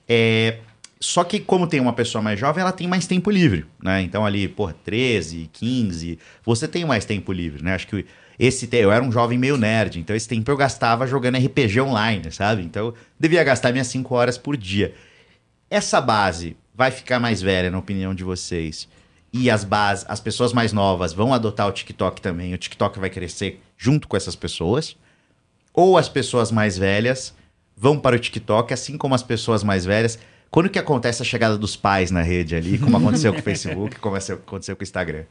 É, só que, como tem uma pessoa mais jovem, ela tem mais tempo livre, né? Então, ali, por 13, 15, você tem mais tempo livre, né? Acho que esse eu era um jovem meio nerd, então esse tempo eu gastava jogando RPG online, sabe? Então, devia gastar minhas 5 horas por dia. Essa base vai ficar mais velha, na opinião de vocês? E as bases, as pessoas mais novas vão adotar o TikTok também, o TikTok vai crescer junto com essas pessoas? Ou as pessoas mais velhas vão para o TikTok, assim como as pessoas mais velhas quando que acontece a chegada dos pais na rede ali, como aconteceu com o Facebook, como aconteceu com o Instagram?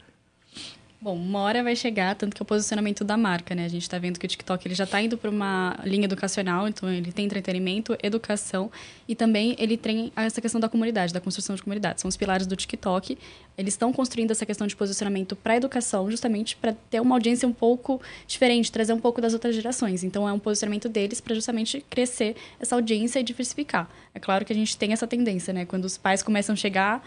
Bom, uma hora vai chegar, tanto que é o posicionamento da marca, né? A gente está vendo que o TikTok ele já está indo para uma linha educacional, então ele tem entretenimento, educação e também ele tem essa questão da comunidade, da construção de comunidade. São os pilares do TikTok. Eles estão construindo essa questão de posicionamento para educação, justamente para ter uma audiência um pouco diferente, trazer um pouco das outras gerações. Então é um posicionamento deles para justamente crescer essa audiência e diversificar. É claro que a gente tem essa tendência, né? Quando os pais começam a chegar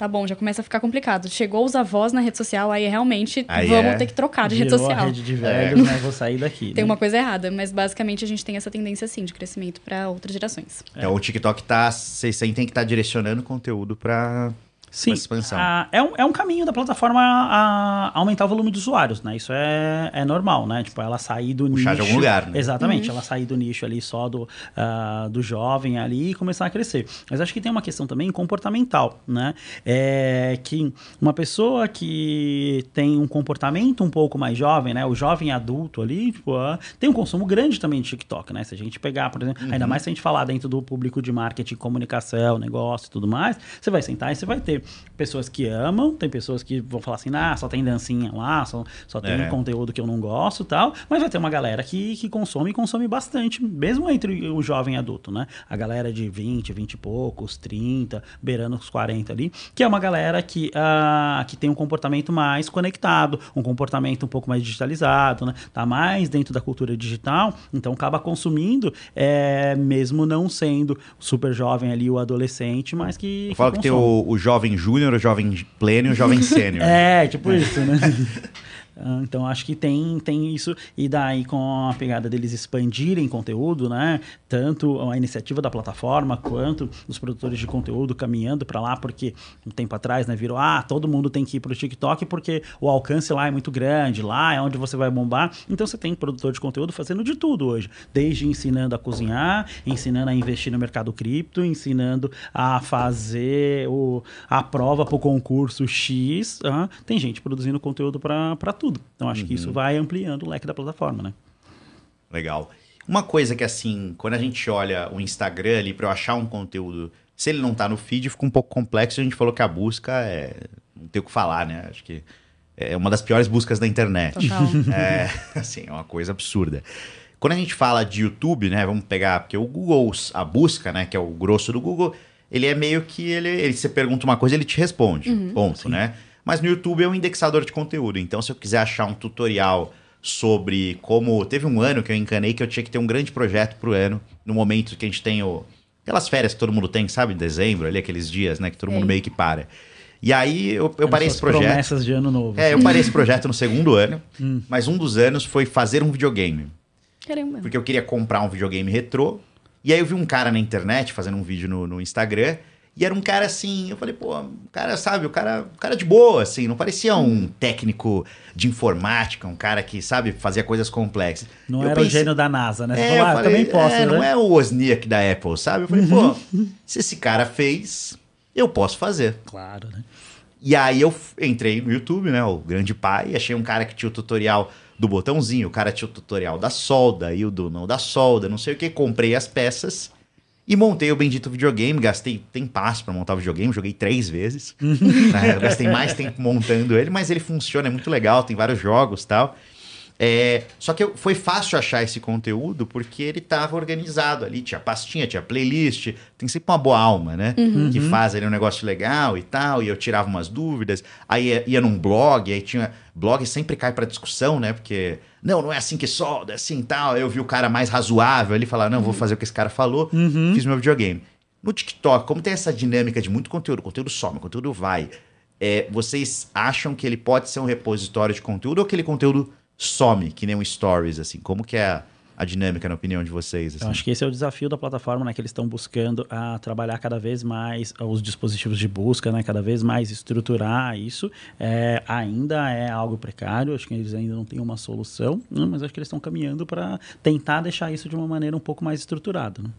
tá bom, já começa a ficar complicado. Chegou os avós na rede social, aí realmente aí vamos é... ter que trocar de Virou rede social. A rede de velhos, é. né? Vou sair daqui. tem né? uma coisa errada, mas basicamente a gente tem essa tendência sim de crescimento para outras gerações. Então o TikTok tá, vocês sentem que tá direcionando conteúdo para Sim, a, é, um, é um caminho da plataforma a, aumentar o volume de usuários, né? Isso é, é normal, né? Tipo, ela sair do Puxar nicho... de algum lugar, né? Exatamente, uhum. ela sair do nicho ali só do, uh, do jovem ali e começar a crescer. Mas acho que tem uma questão também comportamental, né? É que uma pessoa que tem um comportamento um pouco mais jovem, né? O jovem adulto ali, tipo, uh, tem um consumo grande também de TikTok, né? Se a gente pegar, por exemplo, uhum. ainda mais se a gente falar dentro do público de marketing, comunicação, negócio e tudo mais, você vai sentar e você vai ter pessoas que amam, tem pessoas que vão falar assim, ah, só tem dancinha lá, só, só tem é. conteúdo que eu não gosto tal. Mas vai ter uma galera que, que consome e consome bastante, mesmo entre o jovem adulto, né? A galera de 20, 20 e poucos, 30, beirando os 40 ali, que é uma galera que, uh, que tem um comportamento mais conectado, um comportamento um pouco mais digitalizado, né? Tá mais dentro da cultura digital, então acaba consumindo, é, mesmo não sendo super jovem ali, o adolescente, mas que. Eu falo que, que tem o, o jovem júnior, o jovem pleno e jovem sênior. é, tipo isso, né? Então acho que tem, tem isso, e daí com a pegada deles expandirem conteúdo, né? Tanto a iniciativa da plataforma quanto os produtores de conteúdo caminhando para lá, porque um tempo atrás, né, virou, ah, todo mundo tem que ir para o TikTok porque o alcance lá é muito grande, lá é onde você vai bombar. Então você tem produtor de conteúdo fazendo de tudo hoje, desde ensinando a cozinhar, ensinando a investir no mercado cripto, ensinando a fazer o, a prova para o concurso X. Tem gente produzindo conteúdo para tudo tudo. Então acho uhum. que isso uhum. vai ampliando o leque da plataforma, né? Legal. Uma coisa que assim, quando a gente olha o Instagram ali para eu achar um conteúdo, se ele não tá no feed, fica um pouco complexo. A gente falou que a busca é não tem o que falar, né? Acho que é uma das piores buscas da internet. Total. É, assim, é uma coisa absurda. Quando a gente fala de YouTube, né, vamos pegar porque o Google, a busca, né, que é o grosso do Google, ele é meio que ele, ele você pergunta uma coisa, ele te responde. Uhum, ponto, sim. né? Mas no YouTube é um indexador de conteúdo. Então, se eu quiser achar um tutorial sobre como. Teve um ano que eu encanei que eu tinha que ter um grande projeto pro ano, no momento que a gente tem o. Aquelas férias que todo mundo tem, sabe? Em dezembro, ali, aqueles dias, né? Que todo mundo meio que para. E aí eu, eu parei esse projeto. promessas de ano novo. É, eu parei esse projeto no segundo ano, hum. mas um dos anos foi fazer um videogame. Caramba. Porque eu queria comprar um videogame retrô. E aí eu vi um cara na internet fazendo um vídeo no, no Instagram E era um cara assim, eu falei, pô, o cara, sabe, o cara, o cara de boa, assim, não parecia um técnico de informática, um cara que, sabe, fazia coisas complexas. Não eu era pensei, o gênio da NASA, né? Você é, falou, ah, falei, também posso, é, né? Não é o Wozniak da Apple, sabe? Eu falei, pô, se esse cara fez, eu posso fazer. Claro, né? E aí eu entrei no YouTube, né, o grande pai, achei um cara que tinha o tutorial do botãozinho, o cara tinha o tutorial da solda e o do não da solda, não sei o que, comprei as peças e montei o bendito videogame, gastei tempasso para montar o videogame, joguei três vezes. né? Eu gastei mais tempo montando ele, mas ele funciona, é muito legal, tem vários jogos tal. É, só que foi fácil achar esse conteúdo porque ele estava organizado ali, tinha pastinha, tinha playlist, tem sempre uma boa alma, né? Uhum. Que faz ali um negócio legal e tal, e eu tirava umas dúvidas, aí ia, ia num blog, aí tinha. Blog sempre cai para discussão, né? Porque não, não é assim que solda, é assim tal. Eu vi o cara mais razoável ali falar, não, uhum. vou fazer o que esse cara falou, uhum. fiz meu videogame. No TikTok, como tem essa dinâmica de muito conteúdo, conteúdo some, conteúdo vai, é, vocês acham que ele pode ser um repositório de conteúdo ou aquele conteúdo some, que nem um stories, assim? Como que é a, a dinâmica, na opinião de vocês? Assim? Eu acho que esse é o desafio da plataforma, né? Que eles estão buscando a trabalhar cada vez mais os dispositivos de busca, né? Cada vez mais estruturar isso. É, ainda é algo precário, acho que eles ainda não têm uma solução, né? mas acho que eles estão caminhando para tentar deixar isso de uma maneira um pouco mais estruturada, né?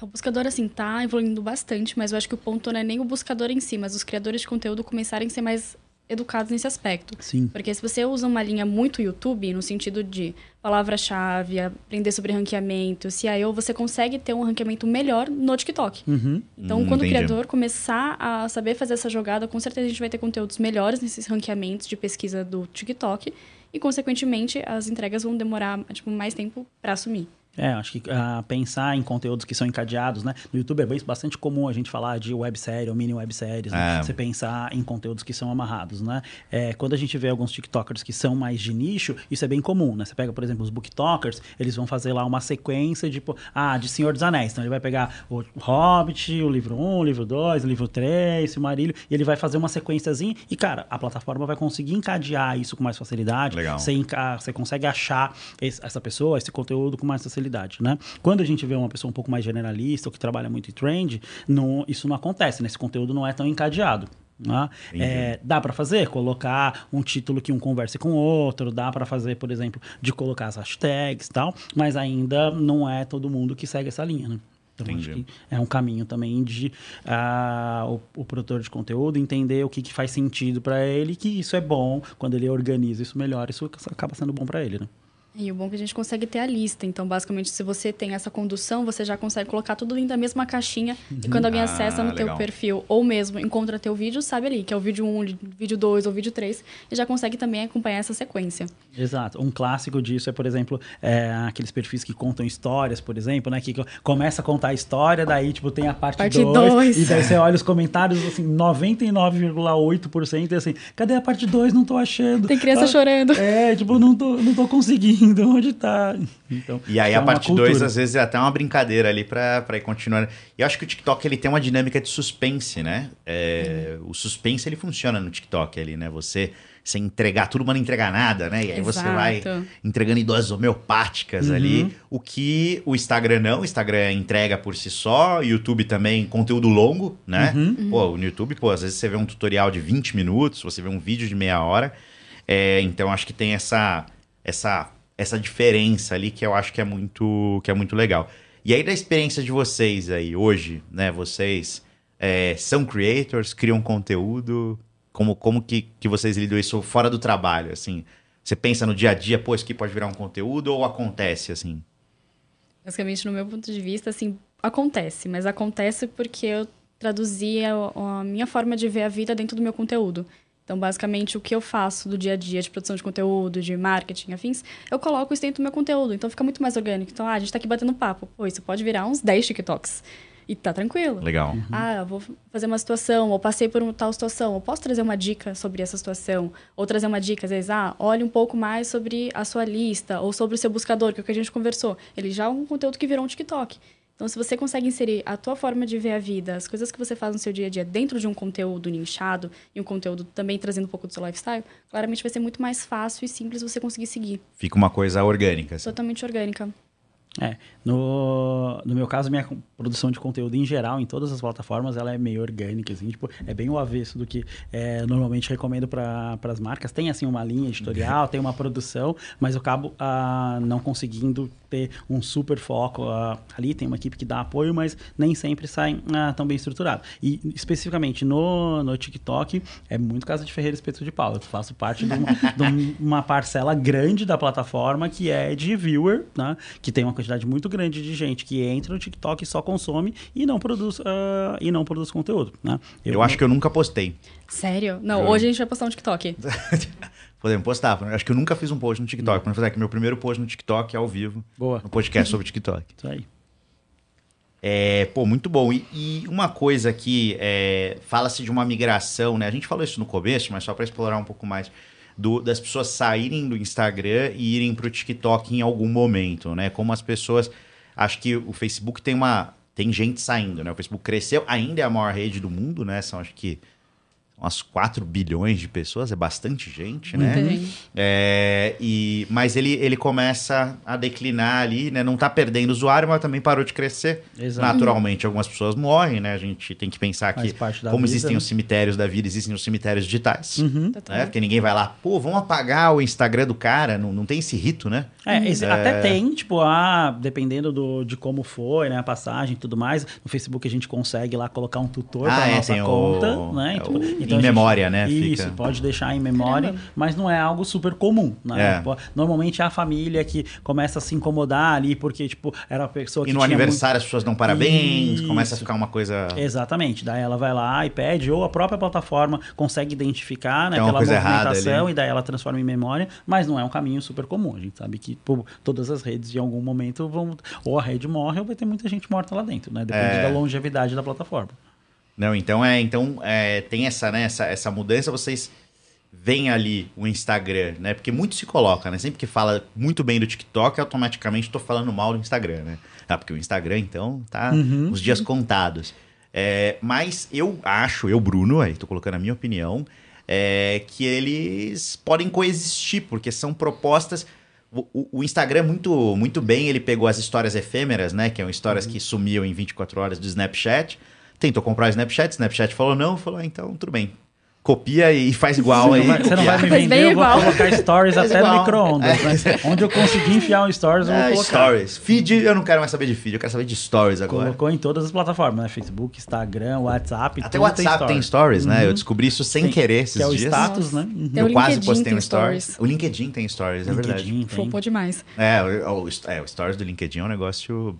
O buscador, assim, tá evoluindo bastante, mas eu acho que o ponto não é nem o buscador em si, mas os criadores de conteúdo começarem a ser mais educados nesse aspecto. Sim. Porque se você usa uma linha muito YouTube, no sentido de palavra-chave, aprender sobre ranqueamento, CIO, você consegue ter um ranqueamento melhor no TikTok. Uhum. Então, hum, quando entendi. o criador começar a saber fazer essa jogada, com certeza a gente vai ter conteúdos melhores nesses ranqueamentos de pesquisa do TikTok e, consequentemente, as entregas vão demorar tipo, mais tempo para assumir. É, acho que uh, pensar em conteúdos que são encadeados, né? No YouTube é bastante comum a gente falar de websérie ou mini webséries, né? É. Você pensar em conteúdos que são amarrados, né? É, quando a gente vê alguns TikTokers que são mais de nicho, isso é bem comum, né? Você pega, por exemplo, os booktokers, eles vão fazer lá uma sequência de, ah, de Senhor dos Anéis. Então ele vai pegar o Hobbit, o livro 1, o livro 2, o livro 3, o Marílio, e ele vai fazer uma sequenciazinha e, cara, a plataforma vai conseguir encadear isso com mais facilidade. Legal. Você, você consegue achar esse, essa pessoa, esse conteúdo com mais facilidade né? Quando a gente vê uma pessoa um pouco mais generalista ou que trabalha muito em trend, não, isso não acontece, né? Esse conteúdo não é tão encadeado. Né? É, dá para fazer, colocar um título que um converse com o outro, dá para fazer, por exemplo, de colocar as hashtags e tal, mas ainda não é todo mundo que segue essa linha, né? Então, acho que é um caminho também de uh, o, o, produtor de conteúdo entender o que, que faz sentido para ele, que isso é bom, quando ele organiza isso melhor, isso acaba sendo bom para ele, né? E o bom é que a gente consegue ter a lista. Então, basicamente, se você tem essa condução, você já consegue colocar tudo dentro da mesma caixinha. Uhum. E quando alguém ah, acessa no legal. teu perfil, ou mesmo encontra teu vídeo, sabe ali, que é o vídeo 1, vídeo 2 ou vídeo 3, e já consegue também acompanhar essa sequência. Exato. Um clássico disso é, por exemplo, é, aqueles perfis que contam histórias, por exemplo, né? Que começa a contar a história, daí, tipo, tem a parte 2. E daí você olha os comentários, assim, 99,8% e assim, cadê a parte 2? Não tô achando. Tem criança ah, chorando. É, tipo, não tô, não tô conseguindo. Onde tá? Então, e aí a é parte 2, às vezes, é até uma brincadeira ali pra, pra ir continuando. E eu acho que o TikTok, ele tem uma dinâmica de suspense, né? É, hum. O suspense, ele funciona no TikTok ali, né? Você sem entregar tudo, mas não entregar nada, né? E aí Exato. você vai entregando em doses homeopáticas uhum. ali. O que o Instagram não, o Instagram entrega por si só, o YouTube também, conteúdo longo, né? Uhum. Pô, no YouTube, pô, às vezes você vê um tutorial de 20 minutos, você vê um vídeo de meia hora. É, então acho que tem essa, essa, essa diferença ali que eu acho que é muito, que é muito legal. E aí, da experiência de vocês aí, hoje, né? Vocês é, são creators, criam conteúdo, como, como que, que vocês lidam isso fora do trabalho, assim? Você pensa no dia a dia, pô, isso aqui pode virar um conteúdo ou acontece, assim? Basicamente, no meu ponto de vista, assim, acontece. Mas acontece porque eu traduzi a, a minha forma de ver a vida dentro do meu conteúdo. Então, basicamente, o que eu faço do dia a dia de produção de conteúdo, de marketing, afins, eu coloco isso dentro do meu conteúdo. Então, fica muito mais orgânico. Então, ah, a gente tá aqui batendo papo. Pô, isso pode virar uns 10 TikToks. E tá tranquilo. Legal. Uhum. Ah, eu vou fazer uma situação, ou passei por uma tal situação, eu posso trazer uma dica sobre essa situação, ou trazer uma dica, às vezes, ah, olhe um pouco mais sobre a sua lista, ou sobre o seu buscador, que é o que a gente conversou. Ele já é um conteúdo que virou um TikTok. Então, se você consegue inserir a tua forma de ver a vida, as coisas que você faz no seu dia a dia dentro de um conteúdo nichado e um conteúdo também trazendo um pouco do seu lifestyle, claramente vai ser muito mais fácil e simples você conseguir seguir. Fica uma coisa orgânica. Assim. Totalmente orgânica. É, no, no meu caso, minha produção de conteúdo em geral, em todas as plataformas, ela é meio orgânica, assim, tipo, é bem o avesso do que é, normalmente recomendo para as marcas. Tem, assim, uma linha editorial, tem uma produção, mas eu acabo ah, não conseguindo ter um super foco ah, ali, tem uma equipe que dá apoio, mas nem sempre sai ah, tão bem estruturado. E, especificamente no, no TikTok, é muito casa de Ferreira Espeto de Pau. Eu faço parte de uma, de uma parcela grande da plataforma que é de viewer, né, que tem uma quantidade muito grande de gente que entra no TikTok e só consome e não produz, uh, e não produz conteúdo. Né? Eu, eu acho que eu nunca postei. Sério? Não, eu... hoje a gente vai postar um TikTok. Podemos postar. Acho que eu nunca fiz um post no TikTok. Vamos fazer aqui meu primeiro post no TikTok ao vivo. Boa. Um podcast sobre TikTok. Isso aí. É, pô, muito bom. E, e uma coisa que é, fala-se de uma migração, né? A gente falou isso no começo, mas só para explorar um pouco mais do, das pessoas saírem do Instagram e irem para o TikTok em algum momento, né? Como as pessoas. Acho que o Facebook tem uma. Tem gente saindo, né? O Facebook cresceu, ainda é a maior rede do mundo, né? São acho que umas 4 bilhões de pessoas, é bastante gente, né? É, e, mas ele, ele começa a declinar ali, né? Não está perdendo usuário, mas também parou de crescer. Exato. Naturalmente, algumas pessoas morrem, né? A gente tem que pensar que, como vida, existem né? os cemitérios da vida, existem os cemitérios digitais. Uhum. Né? Porque ninguém vai lá, pô, vamos apagar o Instagram do cara, não, não tem esse rito, né? É, esse, é... até tem, tipo, ah, dependendo do, de como foi, né? A passagem e tudo mais. No Facebook a gente consegue lá colocar um tutor ah, para é, nossa conta, o... né? É tipo, o então em memória, né? Isso, Fica... pode deixar em memória, Caramba. mas não é algo super comum, né? É. Normalmente é a família que começa a se incomodar ali, porque, tipo, era a pessoa que. E no aniversário muito... as pessoas dão parabéns, Isso. começa a ficar uma coisa. Exatamente. Daí ela vai lá e pede, ou a própria plataforma consegue identificar né, aquela movimentação e daí ela transforma em memória, mas não é um caminho super comum. A gente sabe que pô, todas as redes, em algum momento, vão. Ou a rede morre ou vai ter muita gente morta lá dentro, né? Depende é. da longevidade da plataforma. Não, então é, então é, tem essa, né, essa, essa mudança, vocês veem ali o Instagram, né? Porque muito se coloca, né? Sempre que fala muito bem do TikTok, automaticamente estou falando mal do Instagram, né? Ah, porque o Instagram, então, tá uhum. os dias contados. É, mas eu acho, eu, Bruno, aí tô colocando a minha opinião, é, que eles podem coexistir, porque são propostas. O, o, Instagram, muito, muito bem, ele pegou as histórias efêmeras, né? Que são histórias uhum. que sumiam em 24 horas do Snapchat tentou comprar o Snapchat, Snapchat falou não, falou, ah, então tudo bem. Copia e faz igual aí. Você não vai me vender, eu vou colocar stories até igual. no micro-ondas. É. Né? Onde eu conseguir enfiar um stories, eu vou é, colocar. Stories. Feed, eu não quero mais saber de feed, eu quero saber de stories agora. Colocou em todas as plataformas, né? Facebook, Instagram, WhatsApp, Até o WhatsApp tem stories, tem stories né? Eu uhum. descobri isso sem tem, querer esses que é o dias. status, né? Uhum. Eu quase postei um stories. stories. O LinkedIn tem stories, é verdade. Flopou demais. É o, o, é, o stories do LinkedIn é um negócio...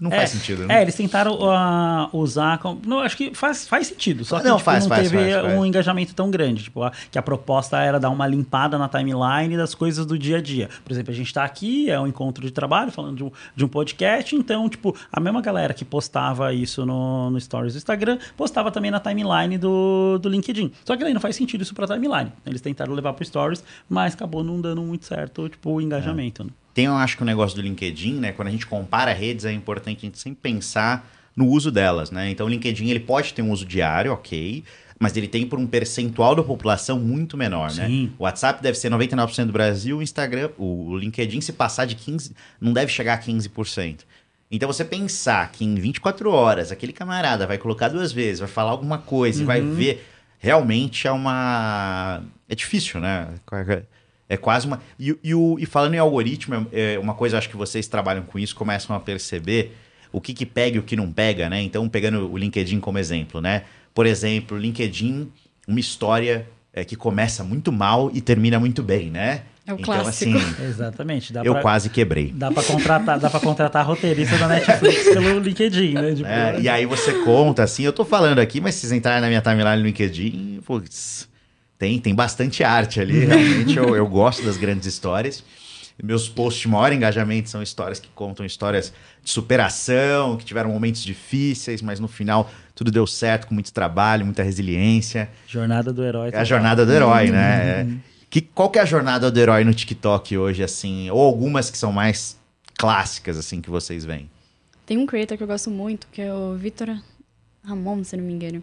Não é, faz sentido, né? É, eles tentaram uh, usar. Com, não, acho que faz, faz sentido. Só que não, tipo, faz, não faz, teve faz, um engajamento tão grande. Tipo, a, que a proposta era dar uma limpada na timeline das coisas do dia a dia. Por exemplo, a gente está aqui, é um encontro de trabalho, falando de um, de um podcast. Então, tipo, a mesma galera que postava isso no, no Stories do Instagram, postava também na timeline do, do LinkedIn. Só que não faz sentido isso para timeline. Eles tentaram levar para Stories, mas acabou não dando muito certo, tipo, o engajamento. É. Né? Tem, eu acho que o negócio do LinkedIn, né? Quando a gente compara redes, é importante a gente sempre pensar no uso delas, né? Então, o LinkedIn ele pode ter um uso diário, ok, mas ele tem por um percentual da população muito menor, né? Sim. né? O WhatsApp deve ser 99% do Brasil, o Instagram, o LinkedIn, se passar de 15%, não deve chegar a 15%. Então, você pensar que em 24 horas aquele camarada vai colocar duas vezes, vai falar alguma coisa uhum. e vai ver, realmente é uma. É difícil, né? É quase uma. E, e, o, e falando em algoritmo, é, é uma coisa acho que vocês trabalham com isso, começam a perceber o que, que pega e o que não pega, né? Então, pegando o LinkedIn como exemplo, né? Por exemplo, LinkedIn, uma história é, que começa muito mal e termina muito bem, né? É o então, clássico. Assim, Exatamente. eu pra, quase quebrei. Dá para contratar, dá para contratar roteirista da Netflix pelo LinkedIn, né? Tipo, é, e aí você conta assim, eu tô falando aqui, mas se vocês entrarem na minha timeline no LinkedIn, putz, tem, tem bastante arte ali, realmente eu, eu gosto das grandes histórias. Meus posts de maior engajamento são histórias que contam histórias de superação, que tiveram momentos difíceis, mas no final tudo deu certo, com muito trabalho, muita resiliência. Jornada do herói. É a jornada do herói, né? Uhum. Que, qual que é a jornada do herói no TikTok hoje, assim? Ou algumas que são mais clássicas, assim, que vocês veem? Tem um creator que eu gosto muito, que é o Vitor Ramon, se não me engano.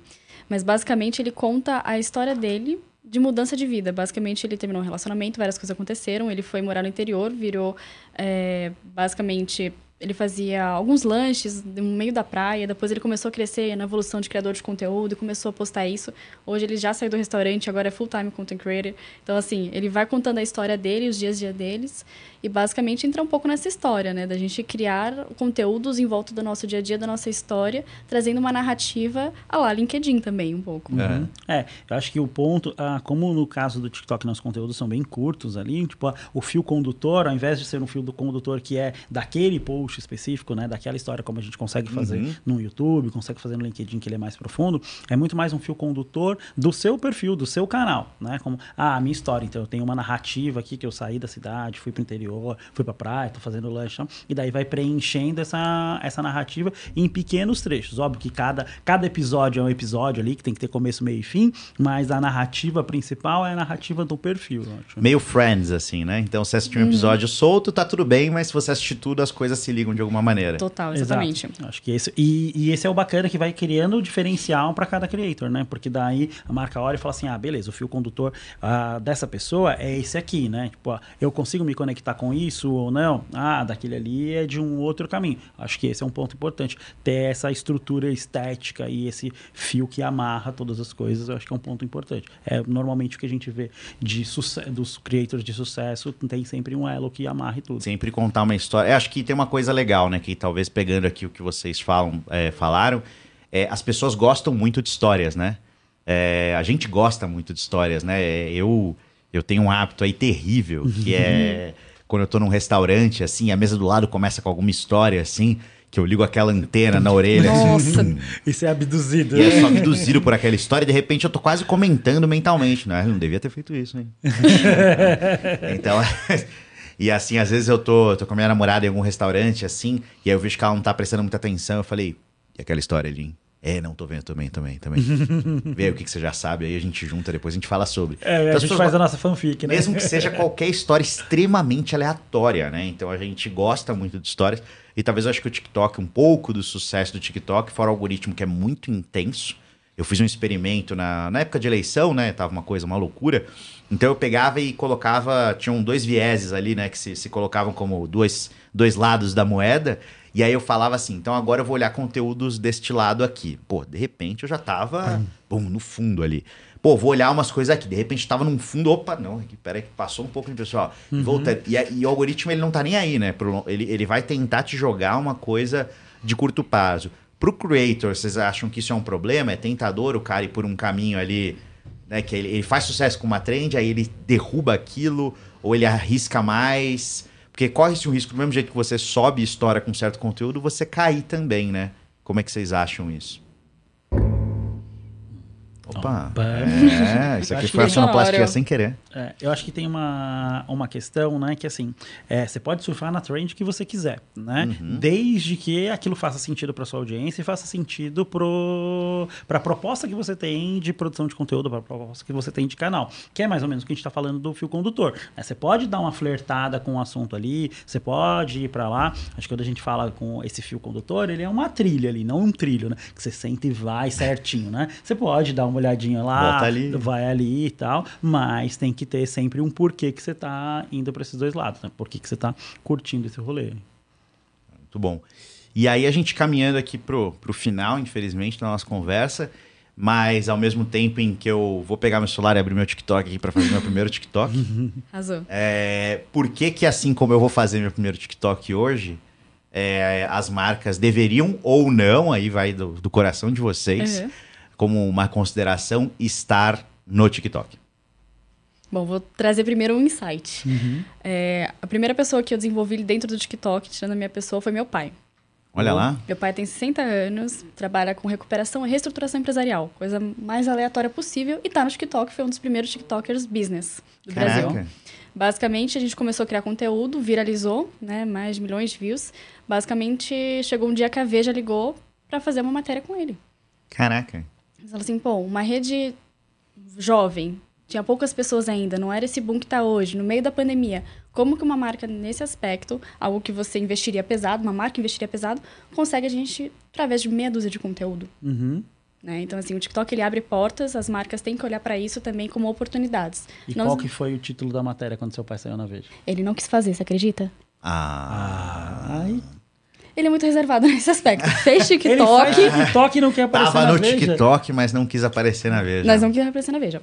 Mas basicamente ele conta a história dele de mudança de vida. Basicamente, ele terminou um relacionamento, várias coisas aconteceram. Ele foi morar no interior, virou é, basicamente ele fazia alguns lanches no meio da praia, depois ele começou a crescer na evolução de criador de conteúdo, começou a postar isso. Hoje ele já saiu do restaurante, agora é full-time content creator. Então, assim, ele vai contando a história dele, os dias a dia deles, e basicamente entra um pouco nessa história, né? Da gente criar conteúdos em volta do nosso dia a dia, da nossa história, trazendo uma narrativa a lá LinkedIn também, um pouco. Uhum. É, eu acho que o ponto, ah, como no caso do TikTok, nossos conteúdos são bem curtos ali, tipo, ah, o fio condutor, ao invés de ser um fio do condutor que é daquele post específico, né? Daquela história como a gente consegue fazer uhum. no YouTube, consegue fazer no LinkedIn, que ele é mais profundo, é muito mais um fio condutor do seu perfil, do seu canal, né? Como, ah, a minha história, então eu tenho uma narrativa aqui que eu saí da cidade, fui pro interior, interior, fui pra praia, tô fazendo lanche. E daí vai preenchendo essa, essa narrativa em pequenos trechos. Óbvio que cada, cada episódio é um episódio ali, que tem que ter começo, meio e fim, mas a narrativa principal é a narrativa do perfil. Meio Friends, assim, né? Então, se assistir um uhum. episódio uhum. solto, tá tudo bem, mas se você assistir tudo, as coisas se ligam de alguma maneira. Total, exatamente. Exato. Acho que esse, e, e esse é o bacana que vai criando o diferencial para cada creator, né? Porque daí a marca olha e fala assim: ah, beleza, o fio condutor uh, dessa pessoa é esse aqui, né? Tipo, uh, eu consigo me conectar com isso ou não? Ah, daquele ali é de um outro caminho. Acho que esse é um ponto importante. Ter essa estrutura estética e esse fio que amarra todas as coisas, eu acho que é um ponto importante. É normalmente o que a gente vê de dos creators de sucesso, tem sempre um elo que amarre tudo. Sempre contar uma história. Eu acho que tem uma coisa legal, né? Que talvez pegando aqui o que vocês falam, é, falaram, é, as pessoas gostam muito de histórias, né? É, a gente gosta muito de histórias, né? Eu, eu tenho um hábito aí terrível, que é quando eu tô num restaurante, assim, a mesa do lado começa com alguma história, assim, que eu ligo aquela antena na orelha. Assim, Nossa, assim, isso é abduzido. E é só abduzido por aquela história e de repente eu tô quase comentando mentalmente. Não, eu não devia ter feito isso, hein? então, e assim, às vezes eu tô, tô com a minha namorada em algum restaurante, assim, e aí eu vejo que ela não tá prestando muita atenção. Eu falei, e aquela história ali? É, não, tô vendo também, também, também. Vê o que, que você já sabe, aí a gente junta, depois a gente fala sobre. É, então, a gente faz a nossa fanfic, né? Mesmo que seja qualquer história extremamente aleatória, né? Então a gente gosta muito de histórias. E talvez eu acho que o TikTok, um pouco do sucesso do TikTok, fora o algoritmo que é muito intenso. Eu fiz um experimento na, na época de eleição, né? Tava uma coisa, uma loucura. Então eu pegava e colocava. Tinham dois vieses ali, né? Que se, se colocavam como dois, dois lados da moeda. E aí eu falava assim, então agora eu vou olhar conteúdos deste lado aqui. Pô, de repente eu já tava, hum. bom, no fundo ali. Pô, vou olhar umas coisas aqui. De repente tava num fundo, opa, não, aqui, peraí, passou um pouco de pessoal. Uhum. Volta, e, e, o algoritmo ele não tá nem aí, né? Ele, ele vai tentar te jogar uma coisa de curto prazo. Pro creator, vocês acham que isso é um problema? É tentador o cara ir por um caminho ali, né? Que ele, ele faz sucesso com uma trend, aí ele derruba aquilo, ou ele arrisca mais. Porque corre-se um risco, do mesmo jeito que você sobe história com certo conteúdo, você cair também, né? Como é que vocês acham isso? Opa! Opa. É, isso aqui foi a sonoplastia sem querer. É, eu acho que tem uma, uma questão, né? Que assim, é, você pode surfar na trend que você quiser, né? Uhum. Desde que aquilo faça sentido para sua audiência e faça sentido para a proposta que você tem de produção de conteúdo, para a proposta que você tem de canal. Que é mais ou menos o que a gente está falando do fio condutor. Né? Você pode dar uma flertada com o assunto ali, você pode ir para lá. Acho que quando a gente fala com esse fio condutor, ele é uma trilha ali, não um trilho, né? Que você senta e vai certinho, né? Você pode dar uma olhadinha lá, ali. vai ali e tal, mas tem que ter sempre um porquê que você está indo para esses dois lados, né? Por que, que você está curtindo esse rolê. Muito bom. E aí a gente caminhando aqui pro, pro final, infelizmente, da nossa conversa, mas ao mesmo tempo em que eu vou pegar meu celular e abrir meu TikTok aqui para fazer meu primeiro TikTok. Azul. É, por que que assim como eu vou fazer meu primeiro TikTok hoje, é, as marcas deveriam ou não, aí vai do, do coração de vocês, uhum como uma consideração estar no TikTok? Bom, vou trazer primeiro um insight. Uhum. É, a primeira pessoa que eu desenvolvi dentro do TikTok, tirando a minha pessoa, foi meu pai. Olha lá. Meu pai tem 60 anos, trabalha com recuperação e reestruturação empresarial, coisa mais aleatória possível, e tá no TikTok, foi um dos primeiros TikTokers business do Caraca. Brasil. Basicamente, a gente começou a criar conteúdo, viralizou, né, mais de milhões de views. Basicamente, chegou um dia que a Veja ligou para fazer uma matéria com ele. Caraca. Você fala assim, pô, uma rede jovem, tinha poucas pessoas ainda, não era esse boom que está hoje, no meio da pandemia. Como que uma marca nesse aspecto, algo que você investiria pesado, uma marca investiria pesado, consegue a gente através de meia dúzia de conteúdo? Uhum. Né? Então, assim, o TikTok ele abre portas, as marcas têm que olhar para isso também como oportunidades. E não... qual que foi o título da matéria quando seu pai saiu na Veja? Ele não quis fazer, você acredita? Ah. Ai. Ele é muito reservado nesse aspecto. Fez TikTok. Ele faz TikTok e não quer aparecer Tava na no Veja. TikTok, mas não quis aparecer na Veja. Nós não quisemos aparecer na Veja.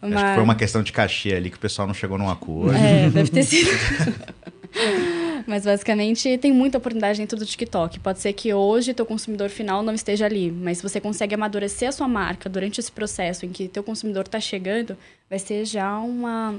Acho que foi uma questão de cachê ali que o pessoal não chegou num acordo. É, deve ter sido. Mas basicamente tem muita oportunidade dentro do TikTok. Pode ser que hoje teu consumidor final não esteja ali, mas se você consegue amadurecer a sua marca durante esse processo em que teu consumidor está chegando, vai ser já uma,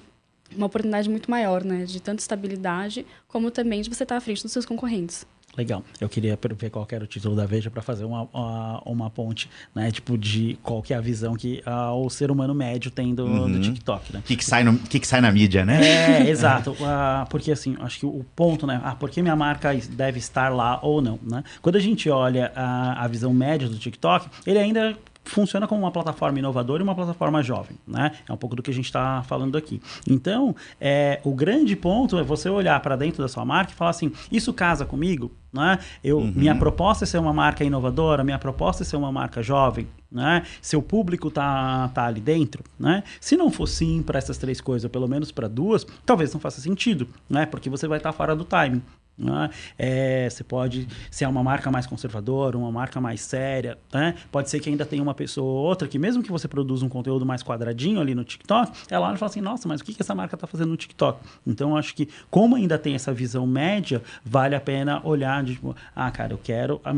uma oportunidade muito maior, né? De tanto estabilidade, como também de você estar à frente dos seus concorrentes. Legal. Eu queria ver qual era o título da Veja para fazer uma, uma, uma, ponte, né? Tipo, de qual que é a visão que uh, o ser humano médio tem do, uhum. do TikTok, né? Que, que, sai no, que, que sai na mídia, né? É, exato. Uh, porque, assim, acho que o ponto, né? Ah, por que minha marca deve estar lá ou não, né? Quando a gente olha a, a visão média do TikTok, ele ainda funciona como uma plataforma inovadora e uma plataforma jovem, né? É um pouco do que a gente está falando aqui. Então, é, o grande ponto é você olhar para dentro da sua marca e falar assim: isso casa comigo? Né? Eu, uhum. Minha proposta é ser uma marca inovadora, minha proposta é ser uma marca jovem, né? Seu público tá, tá ali dentro, né? Se não for sim para essas três coisas, pelo menos para duas, talvez não faça sentido, né? Porque você vai estar tá fora do timing. Né? É, você pode ser uma marca mais conservadora, uma marca mais séria. Né? Pode ser que ainda tenha uma pessoa ou outra que, mesmo que você produza um conteúdo mais quadradinho ali no TikTok, ela olha e fala assim: nossa, mas o que, que essa marca está fazendo no TikTok? Então, acho que, como ainda tem essa visão média, vale a pena olhar de tipo, ah, cara, eu quero a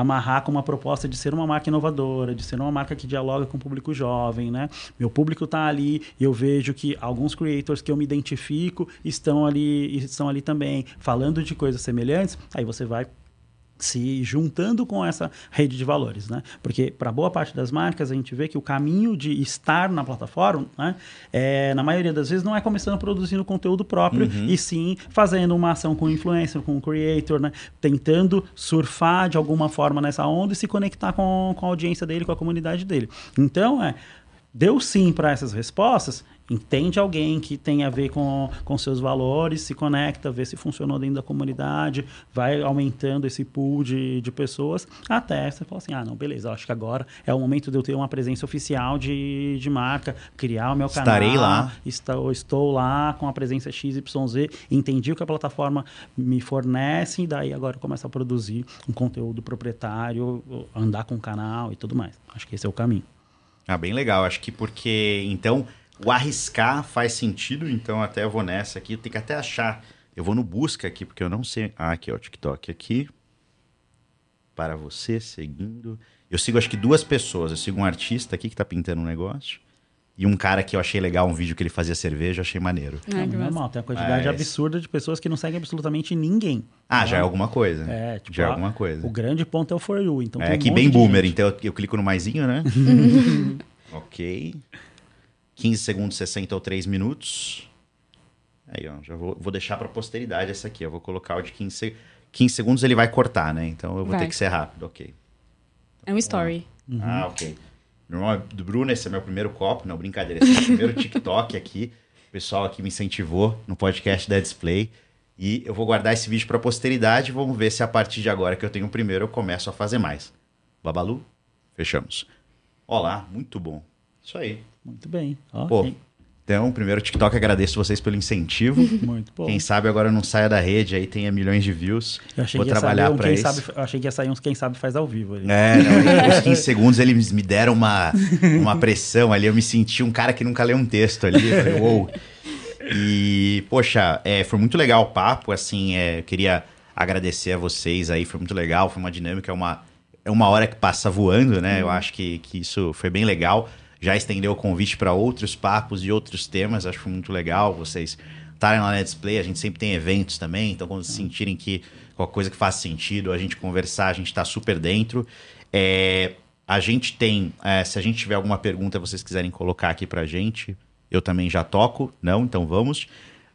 amarrar com uma proposta de ser uma marca inovadora, de ser uma marca que dialoga com o público jovem. Né? Meu público está ali e eu vejo que alguns creators que eu me identifico estão ali, estão ali também, falando falando de coisas semelhantes, aí você vai se juntando com essa rede de valores, né? Porque para boa parte das marcas a gente vê que o caminho de estar na plataforma, né, é, na maioria das vezes não é começando produzindo conteúdo próprio uhum. e sim fazendo uma ação com o influencer, com o creator, né, tentando surfar de alguma forma nessa onda e se conectar com, com a audiência dele, com a comunidade dele. Então é deu sim para essas respostas entende alguém que tem a ver com, com seus valores, se conecta, vê se funcionou dentro da comunidade, vai aumentando esse pool de, de pessoas, até você fala assim, ah, não, beleza, acho que agora é o momento de eu ter uma presença oficial de, de marca, criar o meu canal. Estarei lá. Estou, estou lá com a presença XYZ, entendi o que a plataforma me fornece, e daí agora eu começo a produzir um conteúdo proprietário, andar com o canal e tudo mais. Acho que esse é o caminho. Ah, bem legal. Acho que porque, então, o arriscar faz sentido, então até eu vou nessa aqui. Tem que até achar. Eu vou no busca aqui, porque eu não sei. Ah, aqui, ó, o TikTok aqui. Para você, seguindo. Eu sigo acho que duas pessoas. Eu sigo um artista aqui que tá pintando um negócio. E um cara que eu achei legal, um vídeo que ele fazia cerveja, eu achei maneiro. É, normal, tem uma quantidade Mas... absurda de pessoas que não seguem absolutamente ninguém. Ah, já é alguma coisa. É, tipo, já é alguma coisa. O grande ponto é o For You. Então é que um bem boomer, gente. então eu, eu, clico no maisinho, né? ok. 15 segundos, 60 ou 3 minutos. Aí, ó, já vou, vou deixar para posteridade essa aqui. Eu vou colocar o de 15, 15 segundos, ele vai cortar, né? Então eu vou vai. ter que ser rápido, ok. É um story. Uhum. Ah, ok. Meu nome é do Bruno, esse é meu primeiro copo, não, brincadeira. Esse é meu primeiro TikTok aqui. O pessoal aqui me incentivou no podcast da Display. E eu vou guardar esse vídeo para posteridade. Vamos ver se a partir de agora que eu tenho o primeiro eu começo a fazer mais. Babalu, fechamos. Olá, muito bom. Isso aí. Muito bem. Pô, então, primeiro TikTok, agradeço vocês pelo incentivo. Muito bom. Quem sabe agora não saia da rede, aí tenha milhões de views. Eu achei Vou que trabalhar para isso. Sabe, eu achei que ia sair uns quem sabe faz ao vivo. Ali. É, não, os 15 segundos eles me deram uma, uma pressão ali. Eu me senti um cara que nunca leu um texto ali. Eu falei, uou. E, poxa, é, foi muito legal o papo. Assim, é, eu queria agradecer a vocês aí. Foi muito legal. Foi uma dinâmica, é uma, é uma hora que passa voando, né? Uhum. Eu acho que, que isso foi bem legal já estendeu o convite para outros papos e outros temas. Acho muito legal vocês estarem lá na Display. A gente sempre tem eventos também, então quando sentirem que qualquer coisa que faz sentido, a gente conversar, a gente está super dentro. É, a gente tem, é, se a gente tiver alguma pergunta, vocês quiserem colocar aqui para a gente, eu também já toco, não? Então vamos.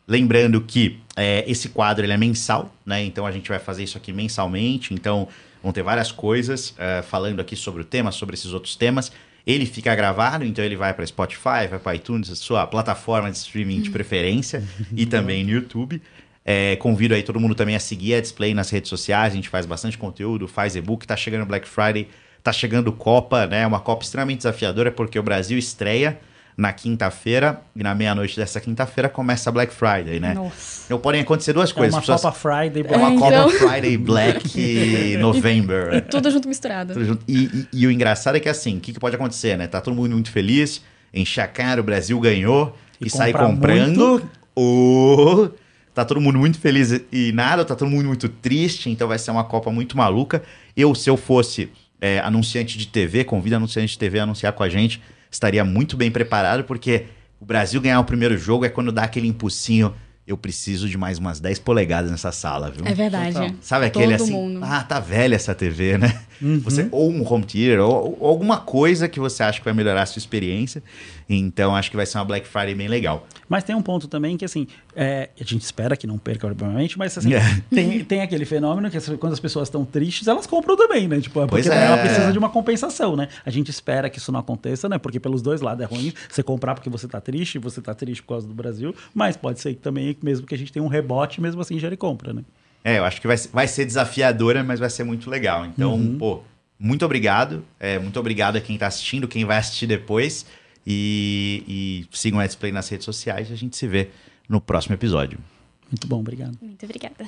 Lembrando que é, esse quadro ele é mensal, né? Então a gente vai fazer isso aqui mensalmente. Então vão ter várias coisas é, falando aqui sobre o tema, sobre esses outros temas. Ele fica gravado, então ele vai para Spotify, vai para iTunes, sua plataforma de streaming de preferência, e também no YouTube. É, convido aí todo mundo também a seguir a Display nas redes sociais, a gente faz bastante conteúdo, faz e-book, tá chegando Black Friday, tá chegando Copa, né? Uma Copa extremamente desafiadora, porque o Brasil estreia na quinta-feira e na meia-noite dessa quinta-feira começa a Black Friday, né? Nossa. Então podem acontecer duas coisas. É uma pessoas... Copa Friday Black. É uma então... Copa Friday Black November. E, e, tudo junto misturado. Tudo junto. E, e, e, o engraçado é que assim, o que, que, pode acontecer, né? Tá todo mundo muito feliz, cara, o Brasil ganhou e, sai comprando. Ou tá todo mundo muito feliz e nada, tá todo mundo muito triste, então vai ser uma Copa muito maluca. Eu, se eu fosse é, anunciante de TV, convido anunciante de TV a anunciar com a gente estaria muito bem preparado, porque o Brasil ganhar o primeiro jogo é quando dá aquele impulsinho. Eu preciso de mais umas 10 polegadas nessa sala, viu? É verdade. Então, sabe aquele Todo assim? Mundo. Ah, tá velha essa TV, né? Uhum. Você, ou um home theater, ou, ou, alguma coisa que você acha que vai melhorar a sua experiência. Então, acho que vai ser uma Black Friday bem legal. Mas tem um ponto também que, assim, é, a gente espera que não perca, obviamente, mas assim, tem, tem aquele fenômeno que quando as pessoas estão tristes, elas compram também, né? Tipo, é porque é. ela precisa de uma compensação, né? A gente espera que isso não aconteça, né? Porque pelos dois lados é ruim você comprar porque você tá triste, você tá triste por causa do Brasil, mas pode ser que também, mesmo que a gente tenha um rebote, mesmo assim gere compra, né? É, eu acho que vai, vai ser desafiadora, mas vai ser muito legal. Então, uhum. pô, muito obrigado. É, muito obrigado a quem está assistindo, quem vai assistir depois. E, e sigam o Let's Play nas redes sociais. A gente se vê no próximo episódio. Muito bom, obrigado. Muito obrigada.